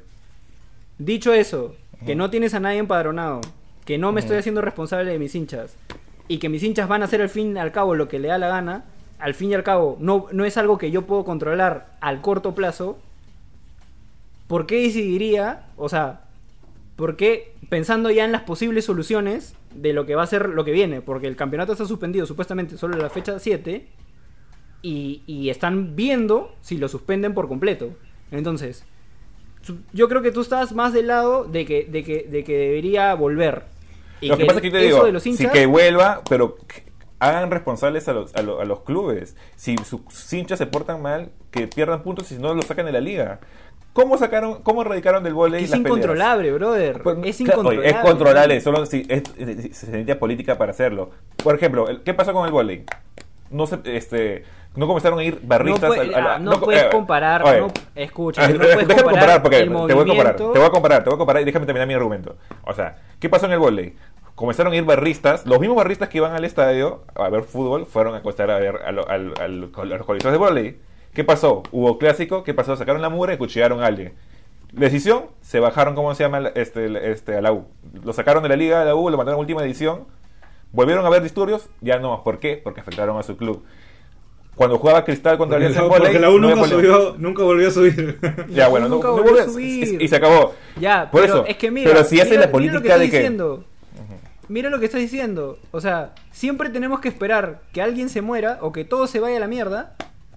Speaker 1: Dicho eso, que no tienes a nadie empadronado, que no me estoy haciendo responsable de mis hinchas y que mis hinchas van a hacer al fin y al cabo lo que le da la gana, al fin y al cabo no, no es algo que yo puedo controlar al corto plazo, ¿por qué decidiría, o sea, por qué pensando ya en las posibles soluciones de lo que va a ser lo que viene? Porque el campeonato está suspendido supuestamente solo en la fecha 7 y, y están viendo si lo suspenden por completo. Entonces, yo creo que tú estás más del lado de que, de que, de que debería volver. Y
Speaker 3: Lo que, pasa es que yo te
Speaker 1: eso
Speaker 3: digo,
Speaker 1: de los
Speaker 3: sí que vuelva, pero hagan responsables a los, a, lo- a los clubes. Si sus hinchas se portan mal, que pierdan puntos y si no los sacan de la liga. ¿Cómo sacaron, cómo erradicaron del volei
Speaker 1: Es
Speaker 3: las peleas?
Speaker 1: incontrolable, brother.
Speaker 3: Pues,
Speaker 1: es incontrolable.
Speaker 3: es controlable, solo si es- es- se necesita política para hacerlo. Por ejemplo, ¿qué pasó con el volei? No se, este, no comenzaron a ir
Speaker 1: No,
Speaker 3: barristas
Speaker 1: puede-
Speaker 3: al- al-
Speaker 1: ah, no puedes
Speaker 3: eh,
Speaker 1: comparar,
Speaker 3: oye,
Speaker 1: no, escucha,
Speaker 3: ah,
Speaker 1: no <laughs> puedes comparar,
Speaker 3: comparar porque te voy a comparar, te voy a comparar, te voy a comparar y déjame terminar mi argumento. O sea, ¿qué pasó en el volei? Comenzaron a ir barristas, los mismos barristas que iban al estadio a ver fútbol fueron a acostar a ver a, lo- a los colisores de volei. ¿Qué pasó? Hubo clásico, ¿qué pasó? Sacaron la mura y cuchillaron a alguien. Decisión, se bajaron, ¿cómo se llama? Este, este, a la U. Lo sacaron de la liga de la U, lo mandaron a última edición. Volvieron a ver disturbios, ya no. ¿Por qué? Porque afectaron a su club. Cuando jugaba Cristal contra
Speaker 2: Porque,
Speaker 3: Alianza
Speaker 2: porque la U nunca,
Speaker 3: problema.
Speaker 2: subió, nunca volvió a subir. <laughs>
Speaker 3: Ya, bueno, no,
Speaker 1: Nunca
Speaker 3: no
Speaker 1: volvió a subir.
Speaker 3: y, y se acabó.
Speaker 1: Ya,
Speaker 3: Por
Speaker 1: pero
Speaker 3: eso.
Speaker 1: es que mira,
Speaker 3: pero si hace la
Speaker 1: mira
Speaker 3: política
Speaker 1: lo que estoy
Speaker 3: de que.
Speaker 1: diciendo. Mira lo que estás diciendo. O sea, siempre tenemos que esperar que alguien se muera o que todo se vaya a la mierda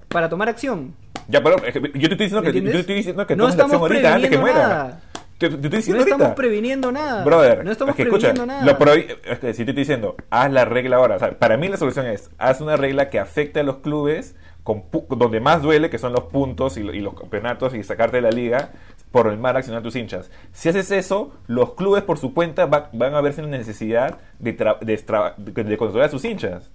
Speaker 1: para tomar acción.
Speaker 3: Ya, pero es que yo te estoy diciendo
Speaker 1: ¿Me
Speaker 3: que, yo te estoy diciendo que
Speaker 1: No
Speaker 3: tomes la acción ahorita antes que muera.
Speaker 1: nada.
Speaker 3: Te, te estoy
Speaker 1: No estamos
Speaker 3: ahorita.
Speaker 1: previniendo nada.
Speaker 3: Brother,
Speaker 1: no estamos
Speaker 3: es que escucha,
Speaker 1: previniendo nada.
Speaker 3: lo prohi- es que si te estoy diciendo, haz la regla ahora. O sea, para mí la solución es, haz una regla que afecte a los clubes con donde más duele, que son los puntos y, y los campeonatos y sacarte de la liga por el mal accionar tus hinchas. Si haces eso, los clubes por su cuenta va- van a verse en la necesidad de, de, de- controlar a sus hinchas.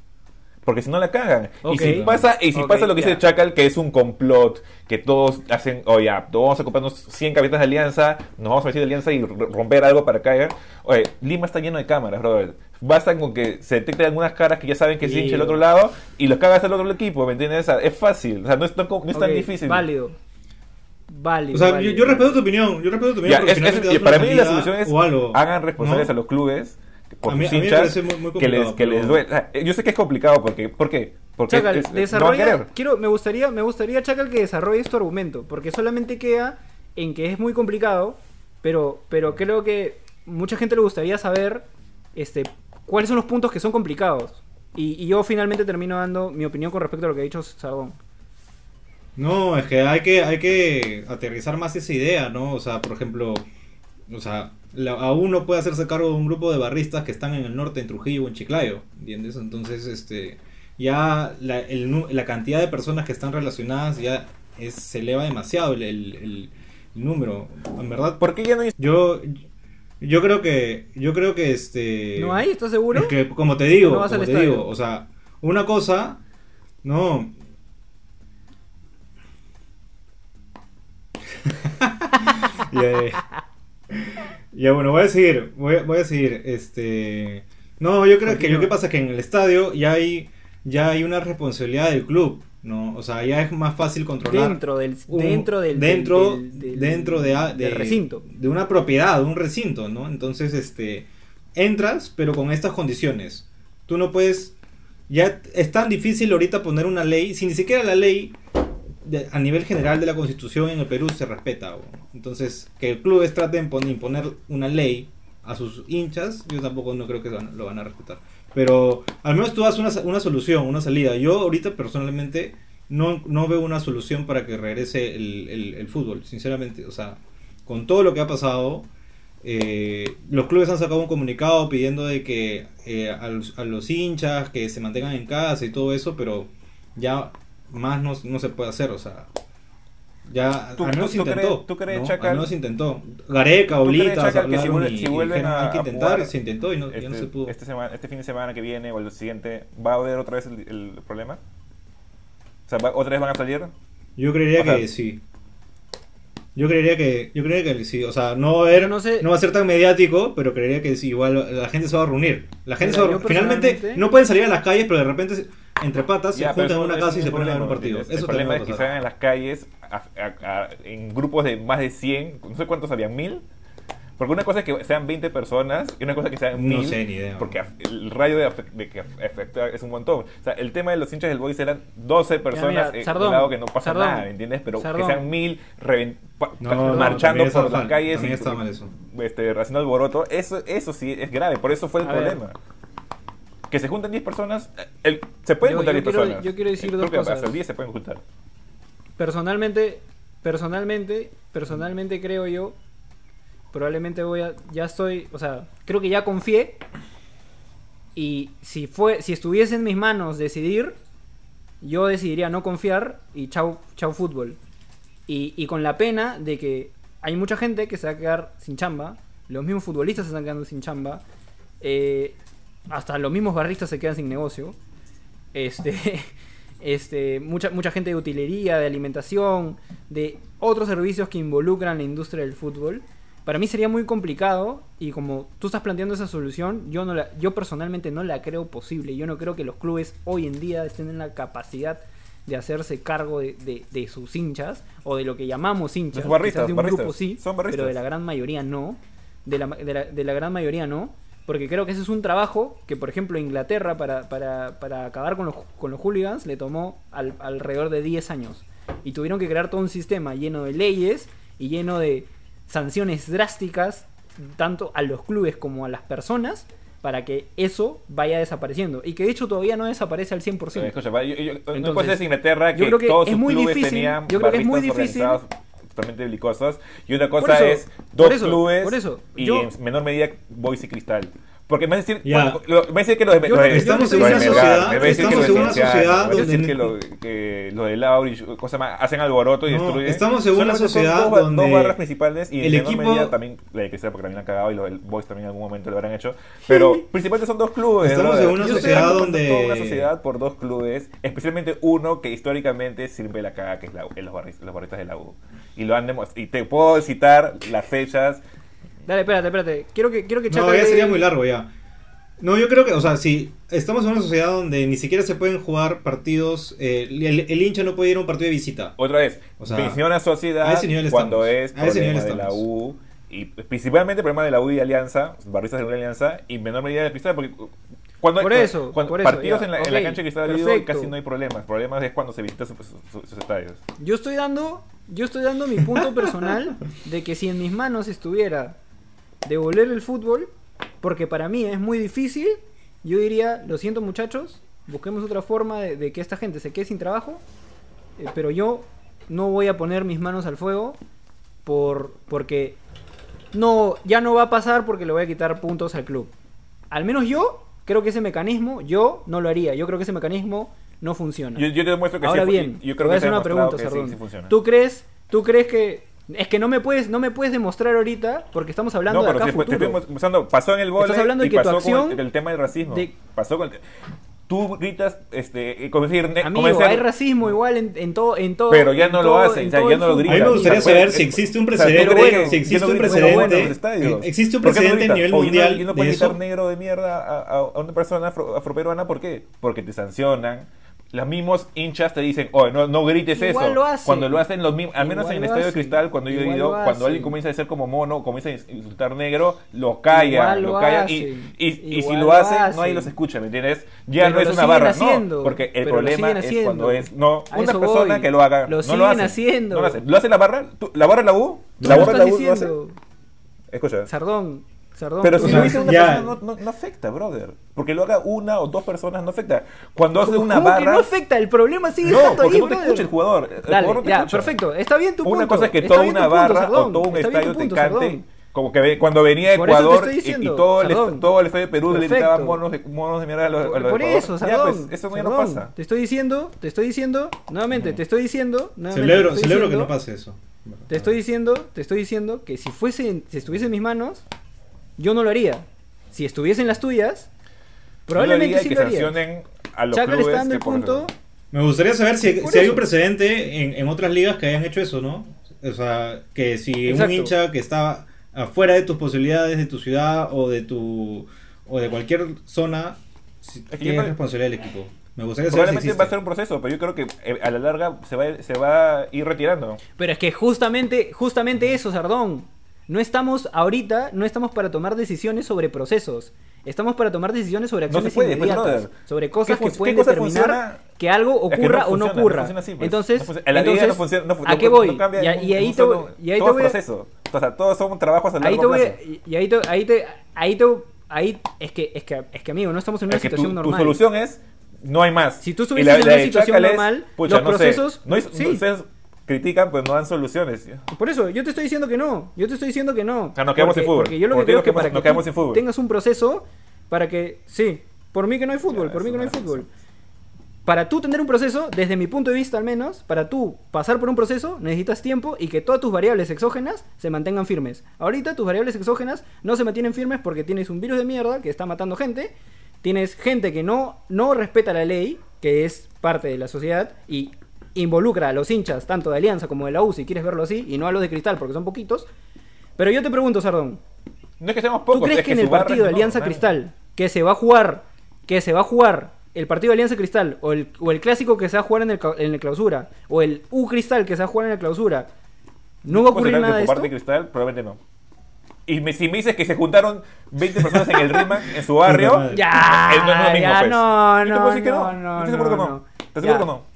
Speaker 3: Porque si no la cagan. Y si pasa, y si pasa lo que dice Chacal, que es un complot, que todos hacen, oye, todos vamos a comprarnos 100 camisetas de alianza, nos vamos a vestir de alianza y romper algo para caer. Oye, Lima está lleno de cámaras, brother. Basta con que se detecten algunas caras que ya saben que es
Speaker 1: Sí.
Speaker 3: hincha el otro lado y los cagas al otro equipo, ¿me entiendes? O sea, es fácil, o sea, no es tan, co- no es tan
Speaker 1: Ok,
Speaker 3: difícil.
Speaker 1: Válido. Válido.
Speaker 2: O sea, yo,
Speaker 1: válido.
Speaker 2: yo respeto tu opinión. Yo respeto tu opinión.
Speaker 3: Ya,
Speaker 2: porque
Speaker 3: es- es- y para mí la solución es hagan responsables
Speaker 2: ¿no?
Speaker 3: a los clubes por
Speaker 2: A mí-
Speaker 3: sus
Speaker 2: a mí me
Speaker 3: hinchas
Speaker 2: muy- muy
Speaker 3: que les, que les duele. O sea, yo sé que es complicado porque, ¿por qué? Porque
Speaker 1: Chacal,
Speaker 3: es-
Speaker 1: desarrolla,
Speaker 3: querer.
Speaker 1: quiero, me gustaría, me gustaría Chacal que desarrolles tu argumento, porque solamente queda en que es muy complicado, pero, pero creo que mucha gente le gustaría saber, este, cuáles son los puntos que son complicados. Y, y yo finalmente termino dando mi opinión con respecto a lo que ha dicho Sabón.
Speaker 2: No, es que hay que hay que aterrizar más esa idea, ¿no? O sea, por ejemplo, o sea, la, a uno puede hacerse cargo de un grupo de barristas que están en el norte, en Trujillo o en Chiclayo, ¿entiendes? Entonces, este, ya la, el la cantidad de personas que están relacionadas ya es, se eleva demasiado el, el- número. En verdad,
Speaker 3: ¿Por qué ya no hay
Speaker 2: yo yo creo que yo creo que este
Speaker 1: ¿No hay? ¿Estás seguro?
Speaker 2: es que, como te digo,
Speaker 1: ¿No
Speaker 2: como te
Speaker 1: estadio?
Speaker 2: digo, o sea, una cosa, no. <laughs> ya, bueno, voy a seguir, voy, a- voy a seguir, este, no, yo creo que lo que pasa es que en el estadio ya hay, ya hay una responsabilidad del club, ¿no? O sea, ya es más fácil controlar
Speaker 1: Dentro del,
Speaker 2: un-
Speaker 1: dentro del,
Speaker 2: dentro
Speaker 1: del- del-
Speaker 2: dentro de, a-
Speaker 1: del
Speaker 2: de-
Speaker 1: recinto.
Speaker 2: de una propiedad de un recinto no entonces este entras pero con estas condiciones tú no puedes ya es tan difícil ahorita poner una ley si ni siquiera la ley de- a nivel general de la constitución en el Perú se respeta entonces que el club traten de imponer una ley a sus hinchas yo tampoco no creo que lo van a respetar. Pero al menos tú das una, una solución una salida. Yo ahorita personalmente no, no veo una solución para que regrese el, el- el fútbol, sinceramente. O sea, con todo lo que ha pasado, eh, los clubes han sacado un comunicado pidiendo de que eh, a, los, a los hinchas que se mantengan en casa y todo eso, pero ya más no, no se puede hacer. O sea, ya
Speaker 3: ¿Tú-
Speaker 2: al menos
Speaker 3: tú-
Speaker 2: intentó.
Speaker 3: tú crees,
Speaker 2: ¿no?
Speaker 3: Chacal?
Speaker 2: Al menos intentó. Gareca,
Speaker 3: ¿Tú crees,
Speaker 2: Oblitas,
Speaker 3: que si vuelven-
Speaker 2: y-
Speaker 3: si
Speaker 2: y
Speaker 3: vuelven
Speaker 2: dijeron,
Speaker 3: a-
Speaker 2: hay que intentar,
Speaker 3: jugar
Speaker 2: se intentó y no, ya no
Speaker 3: este,
Speaker 2: se pudo.
Speaker 3: este, semana, este fin de semana que viene o el siguiente, ¿va a haber otra vez el, el problema? O sea, ¿va- ¿otra vez van a salir?
Speaker 2: Yo creería
Speaker 3: O sea-
Speaker 2: que sí. Yo creería que, yo creería que sí, o sea, no va a, haber-
Speaker 1: no sé-
Speaker 2: no va a ser tan mediático, pero creería que sí, igual la gente se va a reunir. La gente se va a-
Speaker 1: yo
Speaker 2: finalmente no pueden salir a las calles, pero de repente se- entre patas se
Speaker 3: Ya, pero
Speaker 2: juntan en una
Speaker 3: no
Speaker 2: casa y se ponen a ver un
Speaker 3: problema,
Speaker 2: partido. Eso
Speaker 3: el problema es que salgan en las calles a- a- a- en grupos de más de 100, no sé cuántos habían, mil. Porque una cosa es que sean 20 personas y una cosa es que sean
Speaker 2: No
Speaker 3: mil.
Speaker 2: sé, ni idea.
Speaker 3: Porque el radio de, de que af- afecta es un montón. O sea, el tema de los hinchas del Boys eran 12 personas
Speaker 1: mira, Sardón,
Speaker 3: lado que no pasa
Speaker 1: Sardón,
Speaker 3: nada, ¿me entiendes? Pero
Speaker 1: Sardón.
Speaker 3: que sean mil
Speaker 2: No, no,
Speaker 3: marchando
Speaker 2: está
Speaker 3: por las
Speaker 2: mal,
Speaker 3: calles
Speaker 2: también
Speaker 3: y
Speaker 2: mal eso.
Speaker 3: Este, haciendo alboroto, eso, eso sí es grave, por eso fue el
Speaker 1: A ver.
Speaker 3: Que se junten 10 personas, eh, el- se pueden
Speaker 1: Yo-
Speaker 3: juntar
Speaker 1: yo
Speaker 3: 10
Speaker 1: quiero-
Speaker 3: personas.
Speaker 1: yo quiero decir dos cosas.
Speaker 3: Hasta el 10 se pueden juntar.
Speaker 1: Personalmente, personalmente, personalmente creo yo, probablemente voy a, ya estoy, o sea, creo que ya confié y si fue, si estuviese en mis manos decidir, yo decidiría no confiar y chau, chau fútbol. Y, y con la pena de que hay mucha gente que se va a quedar sin chamba, los mismos futbolistas se están quedando sin chamba, eh, hasta los mismos barristas se quedan sin negocio. Este, <laughs> este, mucha, mucha gente de utilería, de alimentación, de otros servicios que involucran la industria del fútbol. Para mí sería muy complicado y como tú estás planteando esa solución, yo, no la, yo personalmente no la creo posible. Yo no creo que los clubes hoy en día estén en la capacidad de hacerse cargo de, de- de sus hinchas o de lo que llamamos hinchas.
Speaker 3: Barristas,
Speaker 1: de un
Speaker 3: barristas.
Speaker 1: grupo sí,
Speaker 3: Son
Speaker 1: pero de la gran mayoría no. De la, de la- de la gran mayoría no. Porque creo que ese es un trabajo que, por ejemplo, Inglaterra, para, para, para acabar con los, con los hooligans, le tomó al- alrededor de 10 años. Y tuvieron que crear todo un sistema lleno de leyes y lleno de sanciones drásticas, tanto a los clubes como a las personas, para que eso vaya desapareciendo. Y que de hecho todavía no desaparece al 100%.
Speaker 3: Eh, escucha, yo- yo-
Speaker 1: Entonces,
Speaker 3: Inglaterra
Speaker 1: yo
Speaker 3: que
Speaker 1: creo que
Speaker 3: todos
Speaker 1: es
Speaker 3: sus
Speaker 1: muy
Speaker 3: clubes
Speaker 1: difícil,
Speaker 3: tenían
Speaker 1: yo creo que es muy difícil.
Speaker 3: Totalmente belicosos y una
Speaker 1: Por
Speaker 3: cosa
Speaker 1: eso,
Speaker 3: es dos
Speaker 1: por eso,
Speaker 3: clubes
Speaker 1: por eso,
Speaker 3: y
Speaker 1: yo-
Speaker 3: en menor medida Boys y Cristal. Porque me va a decir, bueno, lo- me va a decir que lo de,
Speaker 1: Yo
Speaker 3: lo de-
Speaker 1: creo que
Speaker 2: Estamos en una
Speaker 3: Melgar,
Speaker 2: sociedad-
Speaker 3: me va a decir que
Speaker 2: estamos en una sociedad
Speaker 3: me va a decir
Speaker 2: donde-
Speaker 3: que lo, que lo de Lauri, cosa más, hacen alboroto y
Speaker 2: No,
Speaker 3: destruyen.
Speaker 2: estamos en una sociedad
Speaker 3: dos,
Speaker 2: donde
Speaker 3: dos barras principales y en
Speaker 2: el
Speaker 3: menor
Speaker 2: equipo-
Speaker 3: medida también la de Cristal porque también la han cagado y lo del Boys también en algún momento lo habrán hecho. <laughs> Pero principalmente son dos clubes.
Speaker 2: Estamos en una
Speaker 3: Yo
Speaker 2: sociedad donde-
Speaker 3: toda una sociedad por dos clubes, especialmente uno que históricamente sirve la caga, que es, la, es los, barristas, los barristas de la U. Y lo han demos- y te puedo citar las fechas.
Speaker 1: Dale, espérate, espérate. Quiero que, quiero que
Speaker 2: No, ya sería muy largo ya. No, yo creo que, o sea, si estamos en una sociedad donde ni siquiera se pueden jugar partidos, eh, el, el hincha no puede ir a un partido de visita.
Speaker 3: Otra vez,
Speaker 2: O sea,
Speaker 3: menciona sociedad
Speaker 2: a ese nivel
Speaker 3: cuando
Speaker 2: estamos.
Speaker 3: es
Speaker 2: A ese nivel
Speaker 3: problema de la. U y principalmente problema de la U y Alianza, barristas de la Alianza y en menor medida de Cristal porque cuando
Speaker 1: Por
Speaker 3: hay
Speaker 1: eso,
Speaker 3: cuando
Speaker 1: por eso,
Speaker 3: partidos
Speaker 1: ya,
Speaker 3: en, la, en la cancha Olivo
Speaker 1: perfecto.
Speaker 3: casi no hay problemas, problemas es cuando se visita sus, sus- sus estadios.
Speaker 1: Yo estoy dando, yo estoy dando mi punto <laughs> personal de que si en mis manos estuviera devolver el fútbol, porque para mí es muy difícil, yo diría, lo siento muchachos, busquemos otra forma de, de que esta gente se quede sin trabajo, eh, pero yo no voy a poner mis manos al fuego por porque no ya no va a pasar porque le voy a quitar puntos al club. Al menos yo creo que ese mecanismo yo no lo haría. Yo creo que ese mecanismo no funciona.
Speaker 3: Yo, yo te demuestro que
Speaker 1: Ahora
Speaker 3: sí,
Speaker 1: bien,
Speaker 3: yo
Speaker 1: te
Speaker 3: creo
Speaker 1: voy a
Speaker 3: que
Speaker 1: hacer
Speaker 3: ha
Speaker 1: una pregunta,
Speaker 3: que sí, sí funciona.
Speaker 1: ¿Tú crees, tú crees que es que no me puedes, no me puedes demostrar ahorita porque estamos hablando
Speaker 3: no,
Speaker 1: de acá
Speaker 3: sí, pues, te
Speaker 1: futuro.
Speaker 3: estoy mostrando, pasó en el vóley
Speaker 1: Estás hablando de que tu
Speaker 3: pasó con
Speaker 1: acción
Speaker 3: el, el tema del racismo.
Speaker 1: de-
Speaker 3: Pasó con el- tú gritas este como decir,
Speaker 1: Amigo,
Speaker 3: convencer-
Speaker 1: hay racismo igual en, en todo, en todo.
Speaker 3: Pero ya no lo
Speaker 1: todo-
Speaker 3: hacen,
Speaker 1: en
Speaker 3: o sea, ya no lo gritan.
Speaker 2: A mí me gustaría
Speaker 3: O sea,
Speaker 2: saber si existe un
Speaker 3: o sea,
Speaker 2: precedente,
Speaker 3: ¿tú crees que-
Speaker 2: si existe
Speaker 3: no
Speaker 2: un precedente,
Speaker 3: bueno
Speaker 2: eh, existe un
Speaker 3: ¿Por qué no
Speaker 2: precedente a nivel
Speaker 3: no-
Speaker 2: mundial
Speaker 3: Y no
Speaker 2: de
Speaker 3: puedes gritar negro de mierda a, a- a una persona afro- afroperuana, ¿por qué? Porque te sancionan. Los mismos hinchas te dicen, oye, no, no grites
Speaker 1: Igual
Speaker 3: eso.
Speaker 1: lo hacen.
Speaker 3: Cuando lo hacen los mismos, al menos
Speaker 1: Igual
Speaker 3: en el Estadio de
Speaker 1: hacen.
Speaker 3: Cristal, cuando yo he ido, cuando
Speaker 1: hacen.
Speaker 3: alguien comienza a ser como mono, comienza a insultar negro, lo
Speaker 1: Igual
Speaker 3: lo
Speaker 1: lo
Speaker 3: callan. Y,
Speaker 1: hacen.
Speaker 3: y, y si lo
Speaker 1: lo
Speaker 3: hacen,
Speaker 1: hacen.
Speaker 3: nadie los escucha, ¿me entiendes? Ya
Speaker 1: Pero
Speaker 3: no es una barra,
Speaker 1: haciendo,
Speaker 3: no. Porque el problema es cuando es, no,
Speaker 1: A
Speaker 3: una persona
Speaker 1: voy.
Speaker 3: que lo haga,
Speaker 1: Lo
Speaker 3: no
Speaker 1: siguen
Speaker 3: lo
Speaker 1: haciendo.
Speaker 3: No lo hace. ¿Lo hace la barra? ¿Tú- ¿La barra la U? ¿La barra la U. Escucha.
Speaker 1: Sardón, Sardón.
Speaker 3: Pero si lo dice una
Speaker 2: ya-
Speaker 3: persona no, no, no afecta, brother. Porque lo haga una o dos personas no afecta. Cuando hace
Speaker 1: ¿Cómo
Speaker 3: una
Speaker 1: que
Speaker 3: barra.
Speaker 1: no afecta? El problema sigue
Speaker 3: No,
Speaker 1: estando ahí,
Speaker 3: no te escucha el jugador. El
Speaker 1: Dale,
Speaker 3: jugador no te
Speaker 1: ya,
Speaker 3: escucha.
Speaker 1: perfecto. Está bien tu punto.
Speaker 3: Una cosa es que
Speaker 1: Está
Speaker 3: toda una
Speaker 1: punto,
Speaker 3: barra
Speaker 1: Sardón.
Speaker 3: o todo un
Speaker 1: Está
Speaker 3: estadio
Speaker 1: tu
Speaker 3: te
Speaker 1: punto,
Speaker 3: cante.
Speaker 1: Sardón.
Speaker 3: Como que cuando venía
Speaker 1: Por
Speaker 3: Ecuador y- y, todo, el, todo el estadio de Perú le gritaban monos de, monos de mierda a los, a
Speaker 1: Por,
Speaker 3: los
Speaker 1: por
Speaker 3: Ecuador.
Speaker 1: eso,
Speaker 3: Ya, pues, eso ya no pasa.
Speaker 1: Te estoy diciendo, te estoy diciendo, nuevamente, te estoy diciendo,
Speaker 2: Celebro, que no pase eso.
Speaker 1: Te estoy diciendo, te estoy diciendo que si fuese, si estuviese en mis manos, yo no lo haría. Si estuviese en las tuyas, probablemente
Speaker 3: Yo
Speaker 1: sí
Speaker 3: diría
Speaker 1: lo
Speaker 3: que
Speaker 1: haría.
Speaker 3: a los
Speaker 1: le está dando
Speaker 3: que
Speaker 1: el
Speaker 3: por
Speaker 1: punto.
Speaker 2: Me gustaría saber si, hay un precedente en, en otras ligas que hayan hecho eso, ¿no? O sea, que si
Speaker 1: Exacto.
Speaker 2: un hincha que está afuera de tus posibilidades, de tu ciudad o de tu o de cualquier zona, si
Speaker 3: Es que
Speaker 2: tiene responsabilidad del equipo. Me gustaría saber si
Speaker 3: Probablemente va a ser un proceso, pero yo creo que eh, a la larga se va, se va a ir retirando.
Speaker 1: Pero es que justamente, justamente eso, Sardón. No estamos ahorita, no estamos para tomar decisiones sobre procesos. Estamos para tomar decisiones sobre
Speaker 3: No
Speaker 1: acciones
Speaker 3: puede, pues,
Speaker 1: inmediatas, sobre cosas
Speaker 3: ¿Qué
Speaker 1: que pueden
Speaker 3: cosa
Speaker 1: determinar
Speaker 3: funciona?
Speaker 1: que algo
Speaker 3: Es que no
Speaker 1: ocurra o no
Speaker 3: funciona, no
Speaker 1: ocurra.
Speaker 3: así, pues.
Speaker 1: Entonces,
Speaker 3: No en
Speaker 1: entonces
Speaker 3: no funciona- no fu-
Speaker 1: ¿a
Speaker 3: no-
Speaker 1: qué
Speaker 3: no
Speaker 1: voy? y, ahí te voy, y ahí
Speaker 3: todo
Speaker 1: te voy
Speaker 3: proceso. O sea, todos son trabajos a
Speaker 1: ahí
Speaker 3: largo
Speaker 1: te voy
Speaker 3: plazo.
Speaker 1: y- ahí te, ahí te, ahí te, ahí es que, es que, es que amigo, no estamos en una
Speaker 3: Es tu,
Speaker 1: situación
Speaker 3: tu
Speaker 1: normal.
Speaker 3: solución es no hay más.
Speaker 1: Si tú estuvieses en una situación normal,
Speaker 3: pucha,
Speaker 1: los
Speaker 3: no sé,
Speaker 1: procesos-
Speaker 3: no hay-
Speaker 1: sí.
Speaker 3: Ustedes critican, pero no dan soluciones.
Speaker 1: Por eso, yo te estoy diciendo que no. Yo te estoy diciendo que no.
Speaker 3: Sea, nos quedamos
Speaker 1: porque,
Speaker 3: sin fútbol.
Speaker 1: Porque yo lo que creo es que para que
Speaker 3: nos
Speaker 1: tú
Speaker 3: fútbol.
Speaker 1: tengas un proceso para que. Sí, por mí que no hay fútbol,
Speaker 3: Ya,
Speaker 1: por mí que no hay fútbol. para tú tener un proceso, desde mi punto de vista al menos, para tú pasar por un proceso, necesitas tiempo y que todas tus variables exógenas se mantengan firmes. Ahorita tus variables exógenas no se mantienen firmes porque tienes un virus de mierda que está matando gente, tienes gente que no, no respeta la ley, que es parte de la sociedad, y involucra a los hinchas, tanto de Alianza como de la U, si quieres verlo así, y no a los de Cristal porque son poquitos. Pero yo te pregunto, Sardón,
Speaker 3: No es que seamos pocos.
Speaker 1: ¿Tú crees
Speaker 3: es
Speaker 1: que en el partido de
Speaker 3: no,
Speaker 1: Alianza. Cristal, que se va a jugar, que se va a jugar el partido de Alianza Cristal, o el, o el clásico que se va a jugar en el, en el clausura, o el U Cristal que se va a jugar en el clausura, no va a ocurrir
Speaker 3: ¿Considerar
Speaker 1: nada de esto?
Speaker 3: parte de Cristal? Probablemente no. Y me- si me dices que se juntaron 20 personas en el Rima, <laughs> en su barrio.
Speaker 1: Ya,
Speaker 3: eh, no es lo mismo,
Speaker 1: ya,
Speaker 3: pues.
Speaker 1: no,
Speaker 3: Yo te
Speaker 1: no,
Speaker 3: puedo decir que
Speaker 1: no,
Speaker 3: no.
Speaker 1: no,
Speaker 3: ¿Estás seguro que
Speaker 1: no,
Speaker 3: no?
Speaker 1: no.
Speaker 3: ¿Estás seguro
Speaker 1: Ya.
Speaker 3: que no?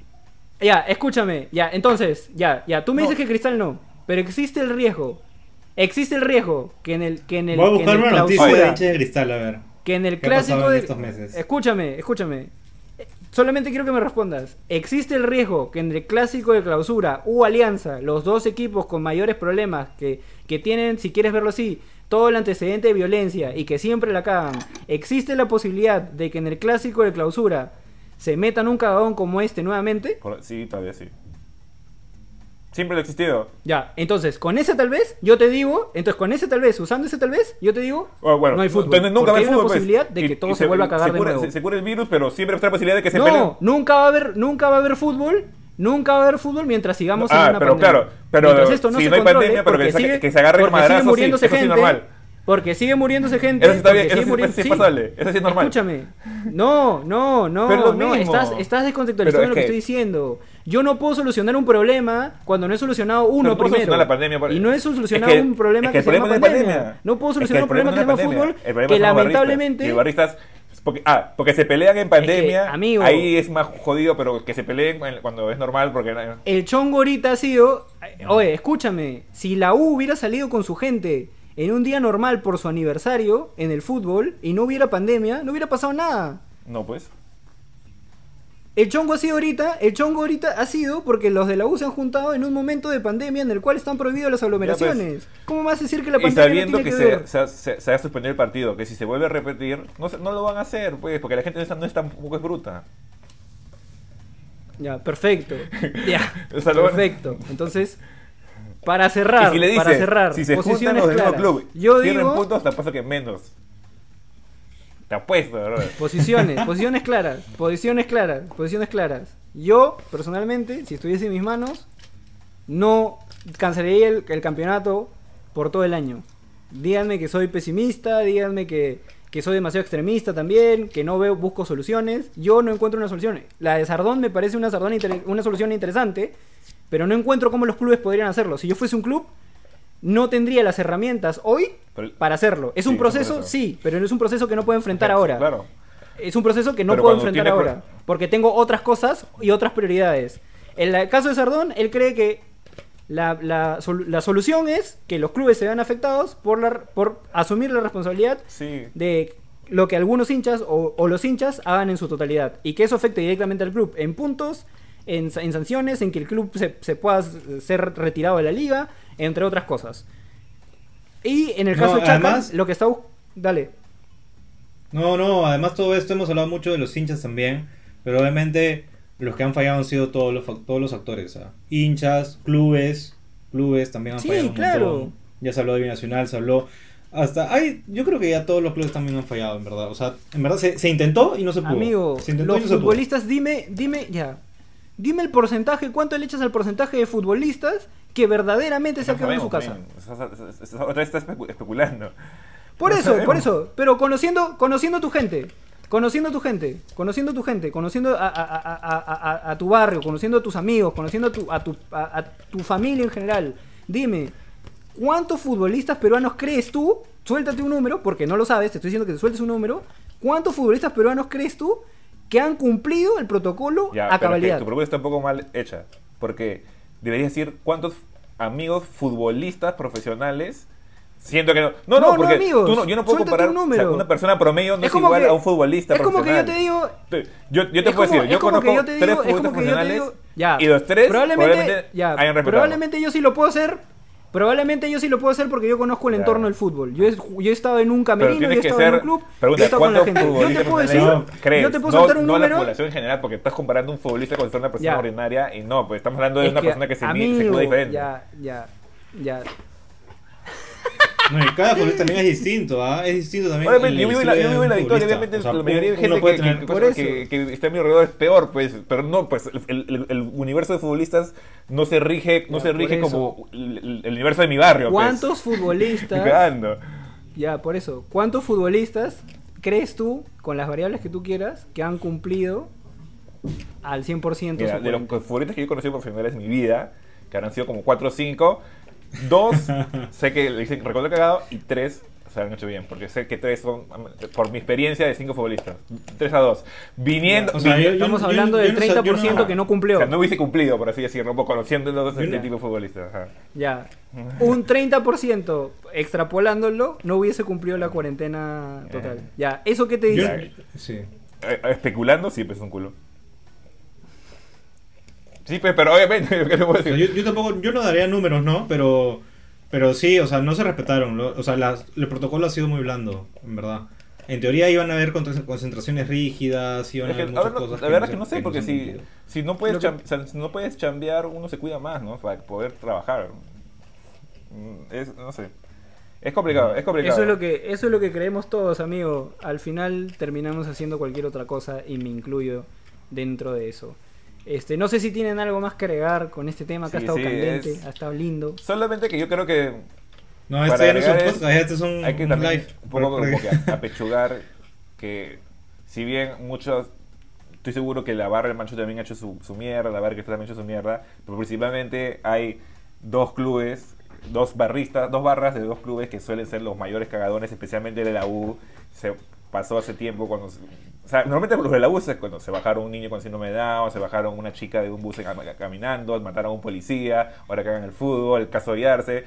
Speaker 1: Ya, escúchame, ya, entonces, ya, ya, tú me
Speaker 3: No.
Speaker 1: dices que Cristal no, pero existe el riesgo, existe el riesgo que en el, que en el,
Speaker 2: Voy a
Speaker 1: que en
Speaker 2: buscar
Speaker 1: el
Speaker 2: una noticia de cristal, a ver.
Speaker 1: que en el
Speaker 2: ¿Qué ha pasado
Speaker 1: clásico de...
Speaker 2: estos meses?
Speaker 1: Escúchame, escúchame. Solamente quiero que me respondas. ¿Existe el riesgo que en el clásico de clausura u alianza, los dos equipos con mayores problemas que, que tienen, si quieres verlo así, todo el antecedente de violencia y que siempre la cagan, existe la posibilidad de que en el clásico de clausura se metan un cagadón como este nuevamente?
Speaker 3: Sí, todavía sí. Siempre lo ha existido.
Speaker 1: Ya, entonces, con ese tal vez, yo te digo, entonces con ese tal vez, usando ese tal vez, yo te digo,
Speaker 3: Bueno, bueno,
Speaker 1: no hay fútbol.
Speaker 3: entonces nunca va a
Speaker 1: hay
Speaker 3: haber
Speaker 1: una
Speaker 3: fútbol, pues.
Speaker 1: posibilidad de
Speaker 3: Y-
Speaker 1: que
Speaker 3: y
Speaker 1: todo se, vuelva a cagar
Speaker 3: se
Speaker 1: de
Speaker 3: cura-
Speaker 1: nuevo.
Speaker 3: Se, se cura el virus, pero siempre está la posibilidad de que se
Speaker 1: no,
Speaker 3: peleen.
Speaker 1: nunca va a haber, nunca va a haber fútbol, nunca va a haber fútbol mientras sigamos en
Speaker 3: Ah,
Speaker 1: una
Speaker 3: pero
Speaker 1: pandemia.
Speaker 3: claro, pero
Speaker 1: mientras esto no
Speaker 3: si
Speaker 1: se
Speaker 3: no hay pandemia, pero que se-
Speaker 1: sigue-
Speaker 3: que se agarren
Speaker 1: porque sigue muriéndose
Speaker 3: sí
Speaker 1: gente,
Speaker 3: normal.
Speaker 1: Porque sigue muriéndose gente,
Speaker 3: Eso está bien, eso
Speaker 1: sigue
Speaker 3: eso sí es pasable, eso sí es normal.
Speaker 1: Escúchame, no, no, no,
Speaker 3: Pero es
Speaker 1: no, estás, estás descontextualizando
Speaker 3: es
Speaker 1: lo que,
Speaker 3: que-
Speaker 1: estoy diciendo. Yo no puedo solucionar un problema cuando no he solucionado uno
Speaker 3: no
Speaker 1: primero.
Speaker 3: la pandemia, por-
Speaker 1: y no he solucionado
Speaker 3: Es que-
Speaker 1: un problema
Speaker 3: es
Speaker 1: que,
Speaker 3: el
Speaker 1: se llama
Speaker 3: problema es
Speaker 1: pandemia.
Speaker 3: pandemia.
Speaker 1: No puedo
Speaker 3: Es que
Speaker 1: solucionar un problema que se llama
Speaker 3: es
Speaker 1: fútbol que lamentablemente
Speaker 3: barristas, porque, ah, porque se pelean en pandemia,
Speaker 1: amigo-
Speaker 3: ahí es más jodido, pero que se peleen en- cuando es normal, porque...
Speaker 1: El chongo ahorita ha sido. Oye, escúchame. Si la U hubiera salido con su gente en un día normal por su aniversario en el fútbol y no hubiera pandemia, no hubiera pasado nada.
Speaker 3: No, pues.
Speaker 1: El chongo ha sido ahorita, el chongo ahorita ha sido porque los de la U se han juntado en un momento de pandemia en el cual están prohibidas las aglomeraciones. ¿Cómo me vas a decir que la
Speaker 3: Y
Speaker 1: pandemia
Speaker 3: sabiendo
Speaker 1: no
Speaker 3: que
Speaker 1: tiene que, ver?
Speaker 3: se, se- se va a suspender el partido, que si se vuelve a repetir, no, no lo van a hacer, pues, porque la gente no es, tan- no es tampoco es bruta.
Speaker 1: Ya, perfecto. Ya, <laughs>
Speaker 3: O sea, lo-
Speaker 1: perfecto. Entonces, para cerrar,
Speaker 3: si le dice,
Speaker 1: para cerrar,
Speaker 3: si se juntan
Speaker 1: posiciones
Speaker 3: los del mismo club,
Speaker 1: Yo digo,
Speaker 3: puntos, te apuesto que menos. Te apuesto, bro.
Speaker 1: Posiciones, <laughs> posiciones claras, posiciones claras, posiciones claras. Yo, personalmente, si estuviese en mis manos, no cancelaría el, el campeonato por todo el año. Díganme que soy pesimista, díganme que, que soy demasiado extremista también, que no veo, busco soluciones. Yo no encuentro una solución. La de Sardón me parece una, Sardón una solución interesante, pero no encuentro cómo los clubes podrían hacerlo. Si yo fuese un club, no tendría las herramientas hoy
Speaker 3: Pero-
Speaker 1: para hacerlo. Es
Speaker 3: Sí,
Speaker 1: un
Speaker 3: es un
Speaker 1: proceso, sí, pero es un proceso que no puedo enfrentar ahora.
Speaker 3: Claro.
Speaker 1: Es un proceso que no
Speaker 3: Pero
Speaker 1: puedo enfrentar ahora. Porque tengo otras cosas y otras prioridades. En el caso de Sardón, él cree que la, la sol- la solución es que los clubes se vean afectados por, la, por asumir la responsabilidad
Speaker 3: Sí.
Speaker 1: de lo que algunos hinchas o, o los hinchas hagan en su totalidad. Y que eso afecte directamente al club en puntos, en, en sanciones, en que el club se, se pueda ser retirado de la liga, entre otras cosas. Y en el
Speaker 2: No,
Speaker 1: caso de Chaca,
Speaker 2: además-
Speaker 1: lo que está... Dale.
Speaker 2: No, no, además todo esto hemos hablado mucho de los hinchas también, pero obviamente los que han fallado han sido todos los, todos los actores, o sea, hinchas, clubes, clubes también han
Speaker 1: Sí,
Speaker 2: fallado un
Speaker 1: claro.
Speaker 2: montón. Ya se habló de Binacional, se habló hasta hay, yo creo que ya todos los clubes también han fallado, en verdad. O sea, en verdad se, se intentó y no se pudo.
Speaker 1: Amigo,
Speaker 2: se intentó
Speaker 1: los
Speaker 2: y no se pudo.
Speaker 1: futbolistas, dime, dime, ya. Dime el porcentaje, cuánto le echas al porcentaje de futbolistas que verdaderamente se ha
Speaker 3: No
Speaker 1: quedado en su casa.
Speaker 3: Otra vez estás especu- especulando.
Speaker 1: Por
Speaker 3: No
Speaker 1: eso, por eso. Pero conociendo, conociendo tu gente, conociendo tu gente, conociendo tu gente, conociendo a, a- a- a- a- a tu barrio, conociendo a tus amigos, conociendo a tu, a, tu, a- a tu familia en general, dime, ¿cuántos futbolistas peruanos crees tú? Suéltate un número, porque no lo sabes, te estoy diciendo que te sueltes un número. ¿Cuántos futbolistas peruanos crees tú que han cumplido el protocolo
Speaker 3: Ya,
Speaker 1: a cabalidad?
Speaker 3: tu pregunta está un poco mal hecha. Porque deberías decir cuántos amigos futbolistas profesionales. Siento que no. No, no,
Speaker 1: No, no,
Speaker 3: porque
Speaker 1: amigos,
Speaker 3: tú no- yo no puedo
Speaker 1: suéltate
Speaker 3: comparar.
Speaker 1: un
Speaker 3: o sea, una persona promedio no
Speaker 1: Es
Speaker 3: es, igual
Speaker 1: que-
Speaker 3: a un futbolista
Speaker 1: es como que yo te digo-
Speaker 3: Yo, yo te puedo
Speaker 1: como-
Speaker 3: decir, yo conozco
Speaker 1: yo
Speaker 3: tres
Speaker 1: digo- es como
Speaker 3: futbolistas profesionales
Speaker 1: digo- ya,
Speaker 3: y los tres
Speaker 1: probablemente,
Speaker 3: probablemente
Speaker 1: ya,
Speaker 3: hayan respetado.
Speaker 1: probablemente yo sí lo puedo hacer, Probablemente yo sí lo puedo hacer porque yo conozco el
Speaker 3: Claro.
Speaker 1: entorno del fútbol. Yo he, yo he estado en un camerino, yo he estado en un club,
Speaker 3: Pregunta,
Speaker 1: yo he estado con la
Speaker 3: ¿cuántos
Speaker 1: gente. Yo te puedo decir,
Speaker 3: crees?
Speaker 1: yo te puedo
Speaker 3: no,
Speaker 1: soltar un
Speaker 3: no la
Speaker 1: número.
Speaker 3: población en general, porque estás comparando un futbolista con una persona
Speaker 1: Ya.
Speaker 3: ordinaria y no, pues estamos hablando de
Speaker 1: Es
Speaker 3: una persona que se, cuida diferente.
Speaker 1: Ya, ya, ya.
Speaker 2: No, y cada futbolista también es distinto, ¿ah? Es distinto también.
Speaker 3: Obviamente, yo vivo en la, yo vivo en la victoria, obviamente
Speaker 2: O sea,
Speaker 3: la mayoría de gente que,
Speaker 2: tener-
Speaker 3: que-
Speaker 1: Por
Speaker 3: que-
Speaker 1: eso.
Speaker 3: que está a mi alrededor es peor, pues, pero no, pues el, el- el universo de futbolistas no se rige, no
Speaker 1: Ya,
Speaker 3: se rige como el, el universo de mi barrio. pues.
Speaker 1: ¿Cuántos futbolistas? <laughs>
Speaker 3: Cagando.
Speaker 1: Ya, por eso. ¿Cuántos futbolistas crees tú, con las variables que tú quieras, que han cumplido al 100%
Speaker 3: Mira, de los futbolistas que yo he conocido profesionales en mi vida, que habrán sido como 4 o 5, dos <laughs> sé que le dicen recuerdo cagado y tres se han hecho bien, porque sé que tres son, por mi experiencia, de 5 futbolistas. 3 a 2. Viniendo.
Speaker 2: O sea, yo-
Speaker 1: Estamos
Speaker 2: yo-
Speaker 1: hablando
Speaker 2: yo
Speaker 1: del
Speaker 2: no sé- yo
Speaker 1: 30%
Speaker 2: no-
Speaker 1: que no cumplió.
Speaker 3: o sea, no hubiese cumplido, por así decirlo, un poco conociendo los
Speaker 2: Yo
Speaker 3: este tipo de futbolistas. ajá.
Speaker 1: Ya. Un 30% extrapolándolo no hubiese cumplido la cuarentena total.
Speaker 3: Eh.
Speaker 1: Ya. ¿Eso qué te
Speaker 2: yo-
Speaker 1: dice?
Speaker 2: sí.
Speaker 3: Eh, eh, especulando, sí, pues es un culo. Sí, pues, pero obviamente, <laughs> ¿qué le puedo
Speaker 2: O sea,
Speaker 3: decir?
Speaker 2: yo, yo tampoco, yo no daría números, ¿no? Pero, pero sí, o sea, no se respetaron. lo- o sea, las- el protocolo ha sido muy blando, en verdad. En teoría iban a haber concentraciones rígidas, iban
Speaker 3: Es
Speaker 2: a
Speaker 3: que,
Speaker 2: haber muchas
Speaker 3: no-
Speaker 2: cosas.
Speaker 3: la verdad es
Speaker 2: se-
Speaker 3: que no sé, porque si, no puedes
Speaker 1: que-
Speaker 3: cham- o sea, si no puedes chambear, uno se cuida más, ¿no? Para poder trabajar. Mm, Es, no sé. Es complicado, es complicado.
Speaker 1: Eso es lo que eso es lo que creemos todos, amigo. Al final terminamos haciendo cualquier otra cosa y me incluyo dentro de eso. Este, no sé si tienen algo más que agregar con este tema que ha estado
Speaker 3: sí,
Speaker 1: candente,
Speaker 3: es-
Speaker 1: ha estado lindo.
Speaker 3: Solamente que yo creo que
Speaker 2: No, este
Speaker 3: para
Speaker 2: ya no es un podcast, este es un,
Speaker 3: hay que
Speaker 2: un
Speaker 3: también
Speaker 2: live.
Speaker 3: un poco como que a- apechugar que si bien muchos estoy seguro que la barra del Mancho también ha hecho su, su mierda, la barra que también ha hecho su mierda, pero principalmente hay dos clubes, dos barristas, dos barras de dos clubes que suelen ser los mayores cagadones, especialmente de la U. Se pasó hace tiempo cuando o sea, normalmente los de la U es cuando se bajaron un niño con síndrome de Down, se bajaron una chica de un bus caminando, mataron a un policía, ahora cagan el fútbol, el caso de Arce.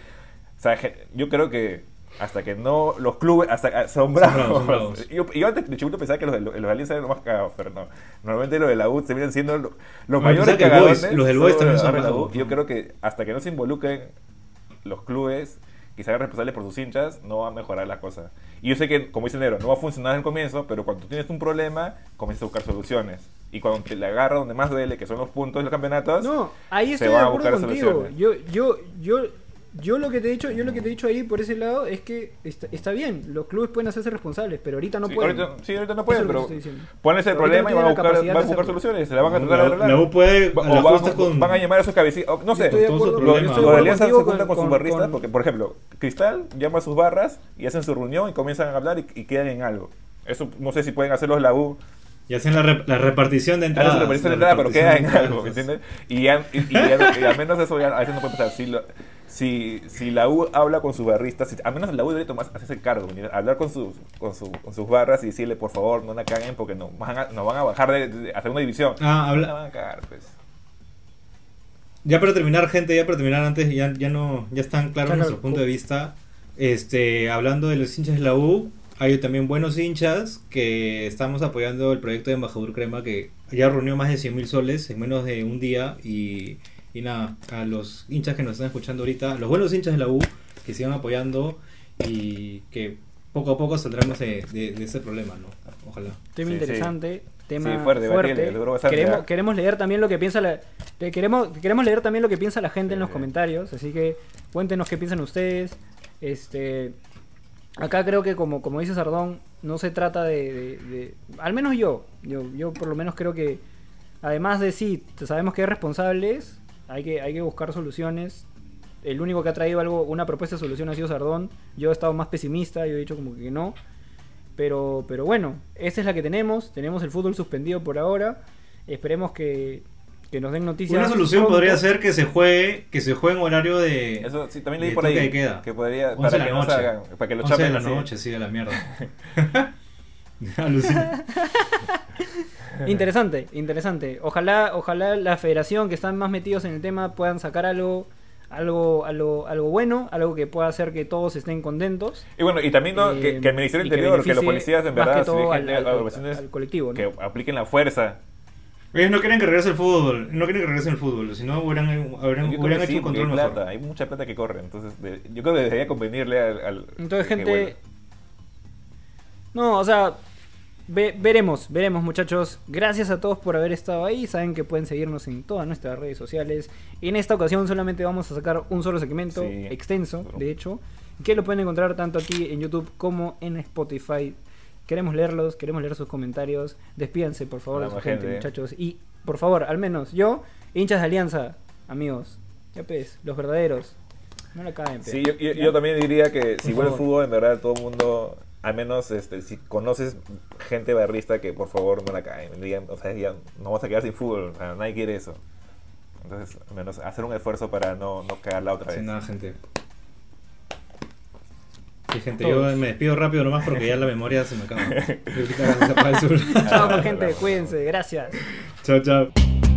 Speaker 3: O sea, yo creo que hasta que no los clubes hasta ah, bravos,
Speaker 2: son bravos. <laughs>
Speaker 3: Yo, yo antes de chiquito pensaba que los los, de Alianza eran los más cagados, pero no. Normalmente los de la U se vienen siendo lo- los
Speaker 2: Ah,
Speaker 3: mayores cagadones.
Speaker 2: Los del Boys también
Speaker 3: los
Speaker 2: son
Speaker 3: de la U. Yo
Speaker 2: ¿no?
Speaker 3: creo que hasta que no se involucren los clubes que se hagan responsables por sus hinchas, no va a mejorar la cosa. Y yo sé que, como dice Nero, no va a funcionar al comienzo, pero cuando tienes un problema, comienzas a buscar soluciones. Y cuando te le agarra donde más duele, que son los puntos de los campeonatos,
Speaker 1: No, ahí
Speaker 3: se
Speaker 1: estoy de
Speaker 3: van a buscar
Speaker 1: contigo.
Speaker 3: soluciones.
Speaker 1: Yo, yo, yo, yo lo que te he dicho, yo lo que te he dicho ahí por ese lado es que está, está bien, los clubes pueden hacerse responsables, pero ahorita no
Speaker 3: sí,
Speaker 1: pueden.
Speaker 3: ahorita, sí, ahorita no pueden, pero
Speaker 1: Pero ahorita
Speaker 3: problema y
Speaker 1: no
Speaker 3: van a
Speaker 1: la
Speaker 3: buscar, van a buscar soluciones, se la van a tratar de
Speaker 2: La,
Speaker 3: arreglar.
Speaker 2: la U puede.
Speaker 3: O
Speaker 2: a la
Speaker 3: van,
Speaker 2: costa con-
Speaker 3: van a llamar a sus cabecitas. No sé, Los, los
Speaker 1: de
Speaker 3: Alianza se juntan con, sus barristas
Speaker 1: con-
Speaker 3: porque, por ejemplo, Cristal llama a sus barras y hacen su reunión y comienzan a hablar y, y quedan en algo. Eso no sé si pueden hacerlo la U.
Speaker 2: Y hacen la, re- la repartición de
Speaker 3: Hacen
Speaker 2: entradas.
Speaker 3: su repartición de
Speaker 2: la
Speaker 3: entrada, pero queda en algo, ¿me
Speaker 2: entradas.
Speaker 3: entiendes? Y, ya- y- y ya- y al menos eso ya a veces no puede pasar. Si, lo- si, si la U habla con sus barristas, si- al menos la U debería tomar, hacerse el cargo, hablar con sus, con, su- con sus barras y decirle, por favor, no la caguen porque nos van a, nos van a bajar de, de hacer una división.
Speaker 2: Ah, habla-
Speaker 3: No la van a cagar, pues.
Speaker 2: Ya para terminar, gente, ya para terminar antes, ya, ya no, ya están claros
Speaker 1: Claro.
Speaker 2: nuestro punto de vista. Este, hablando de los hinchas de la U, hay también buenos hinchas que estamos apoyando el proyecto de Embajador Crema que ya reunió más de 100 mil soles en menos de un día y, y nada, a los hinchas que nos están escuchando ahorita, los buenos hinchas de la U que sigan apoyando y que poco a poco saldremos de, de, de ese problema, ¿no? Ojalá.
Speaker 1: Tema
Speaker 3: Sí,
Speaker 1: interesante, tema
Speaker 3: Sí, fuerte,
Speaker 1: fuerte.
Speaker 3: bastante,
Speaker 1: queremos, queremos leer también lo que piensa la, queremos, queremos leer también lo que piensa la gente en los
Speaker 3: Sí.
Speaker 1: comentarios, así que cuéntenos qué piensan ustedes. Este, acá creo que como, como dice Sardón, no se trata de, de- de- al menos yo, yo, yo por lo menos creo que además de sí, sabemos que hay responsables, hay que, hay que buscar soluciones. El único que ha traído algo, una propuesta de solución ha sido Sardón. Yo he estado más pesimista, yo he dicho como que no. Pero, pero bueno, esta es la que tenemos. Tenemos el fútbol suspendido por ahora. Esperemos que, que nos den noticias.
Speaker 2: Una solución
Speaker 1: pronto.
Speaker 2: podría ser que se juegue, que se juegue en horario de
Speaker 3: Eso sí, también leí por ahí.
Speaker 2: de queda.
Speaker 3: Que podría,
Speaker 2: 11
Speaker 3: para
Speaker 2: de
Speaker 3: que
Speaker 2: la
Speaker 3: no se
Speaker 2: noche.
Speaker 3: hagan, para que lo
Speaker 2: 11 de
Speaker 3: chapen
Speaker 2: la
Speaker 3: así.
Speaker 2: noche, sí, de la mierda. <laughs> <laughs> Alucina. <laughs> <laughs>
Speaker 1: Interesante, interesante. Ojalá, ojalá la federación que están más metidos en el tema puedan sacar algo, algo, algo, algo bueno, algo que pueda hacer que todos estén contentos.
Speaker 3: Y bueno, y también ¿no?
Speaker 1: Eh,
Speaker 3: que, que el Ministerio del Interior, que, los
Speaker 1: beneficie
Speaker 3: policías en verdad
Speaker 1: que todo
Speaker 3: se
Speaker 1: al, al-
Speaker 3: agrupaciones
Speaker 1: al colectivo, ¿no?
Speaker 3: que apliquen la fuerza
Speaker 2: Ellos no quieren que regrese el fútbol, no quieren que regrese el fútbol, si no hubieran, hubieran, hubieran
Speaker 3: que
Speaker 2: hecho
Speaker 3: sí,
Speaker 2: un control
Speaker 3: hay
Speaker 2: mejor.
Speaker 3: plata, hay mucha plata que corre, entonces de- yo creo que debería convenirle al... al-
Speaker 1: Entonces,
Speaker 3: que
Speaker 1: gente.
Speaker 3: vuelva.
Speaker 1: No, o sea. Ve- veremos, veremos, muchachos. Gracias a todos por haber estado ahí. Saben que pueden seguirnos en todas nuestras redes sociales. En esta ocasión solamente vamos a sacar un solo segmento
Speaker 3: Sí.
Speaker 1: extenso, de hecho, que lo pueden encontrar tanto aquí en YouTube como en Spotify. Queremos leerlos, queremos leer sus comentarios. Despídanse, por favor, de su gente,
Speaker 3: gente.
Speaker 1: muchachos. Y, por favor, al menos yo, hinchas de Alianza, amigos. Ya pues, los verdaderos. No la caen.
Speaker 3: Sí, yo, yo-
Speaker 1: ¿Ya?
Speaker 3: yo también diría que si vuelve el fútbol, en verdad, todo el mundo, al menos este, si conoces gente barrista, que por favor no la caen. Digan, o sea, ya no vamos a quedar sin fútbol, o sea, nadie quiere eso. Entonces, al menos hacer un esfuerzo para no, no cagarla otra vez.
Speaker 2: Sin nada, gente. Sí, gente,
Speaker 1: Todos.
Speaker 2: yo me despido rápido nomás porque ya la memoria se me acaba. <laughs>
Speaker 1: Chao, gente, cuídense, gracias.
Speaker 2: chao, chao.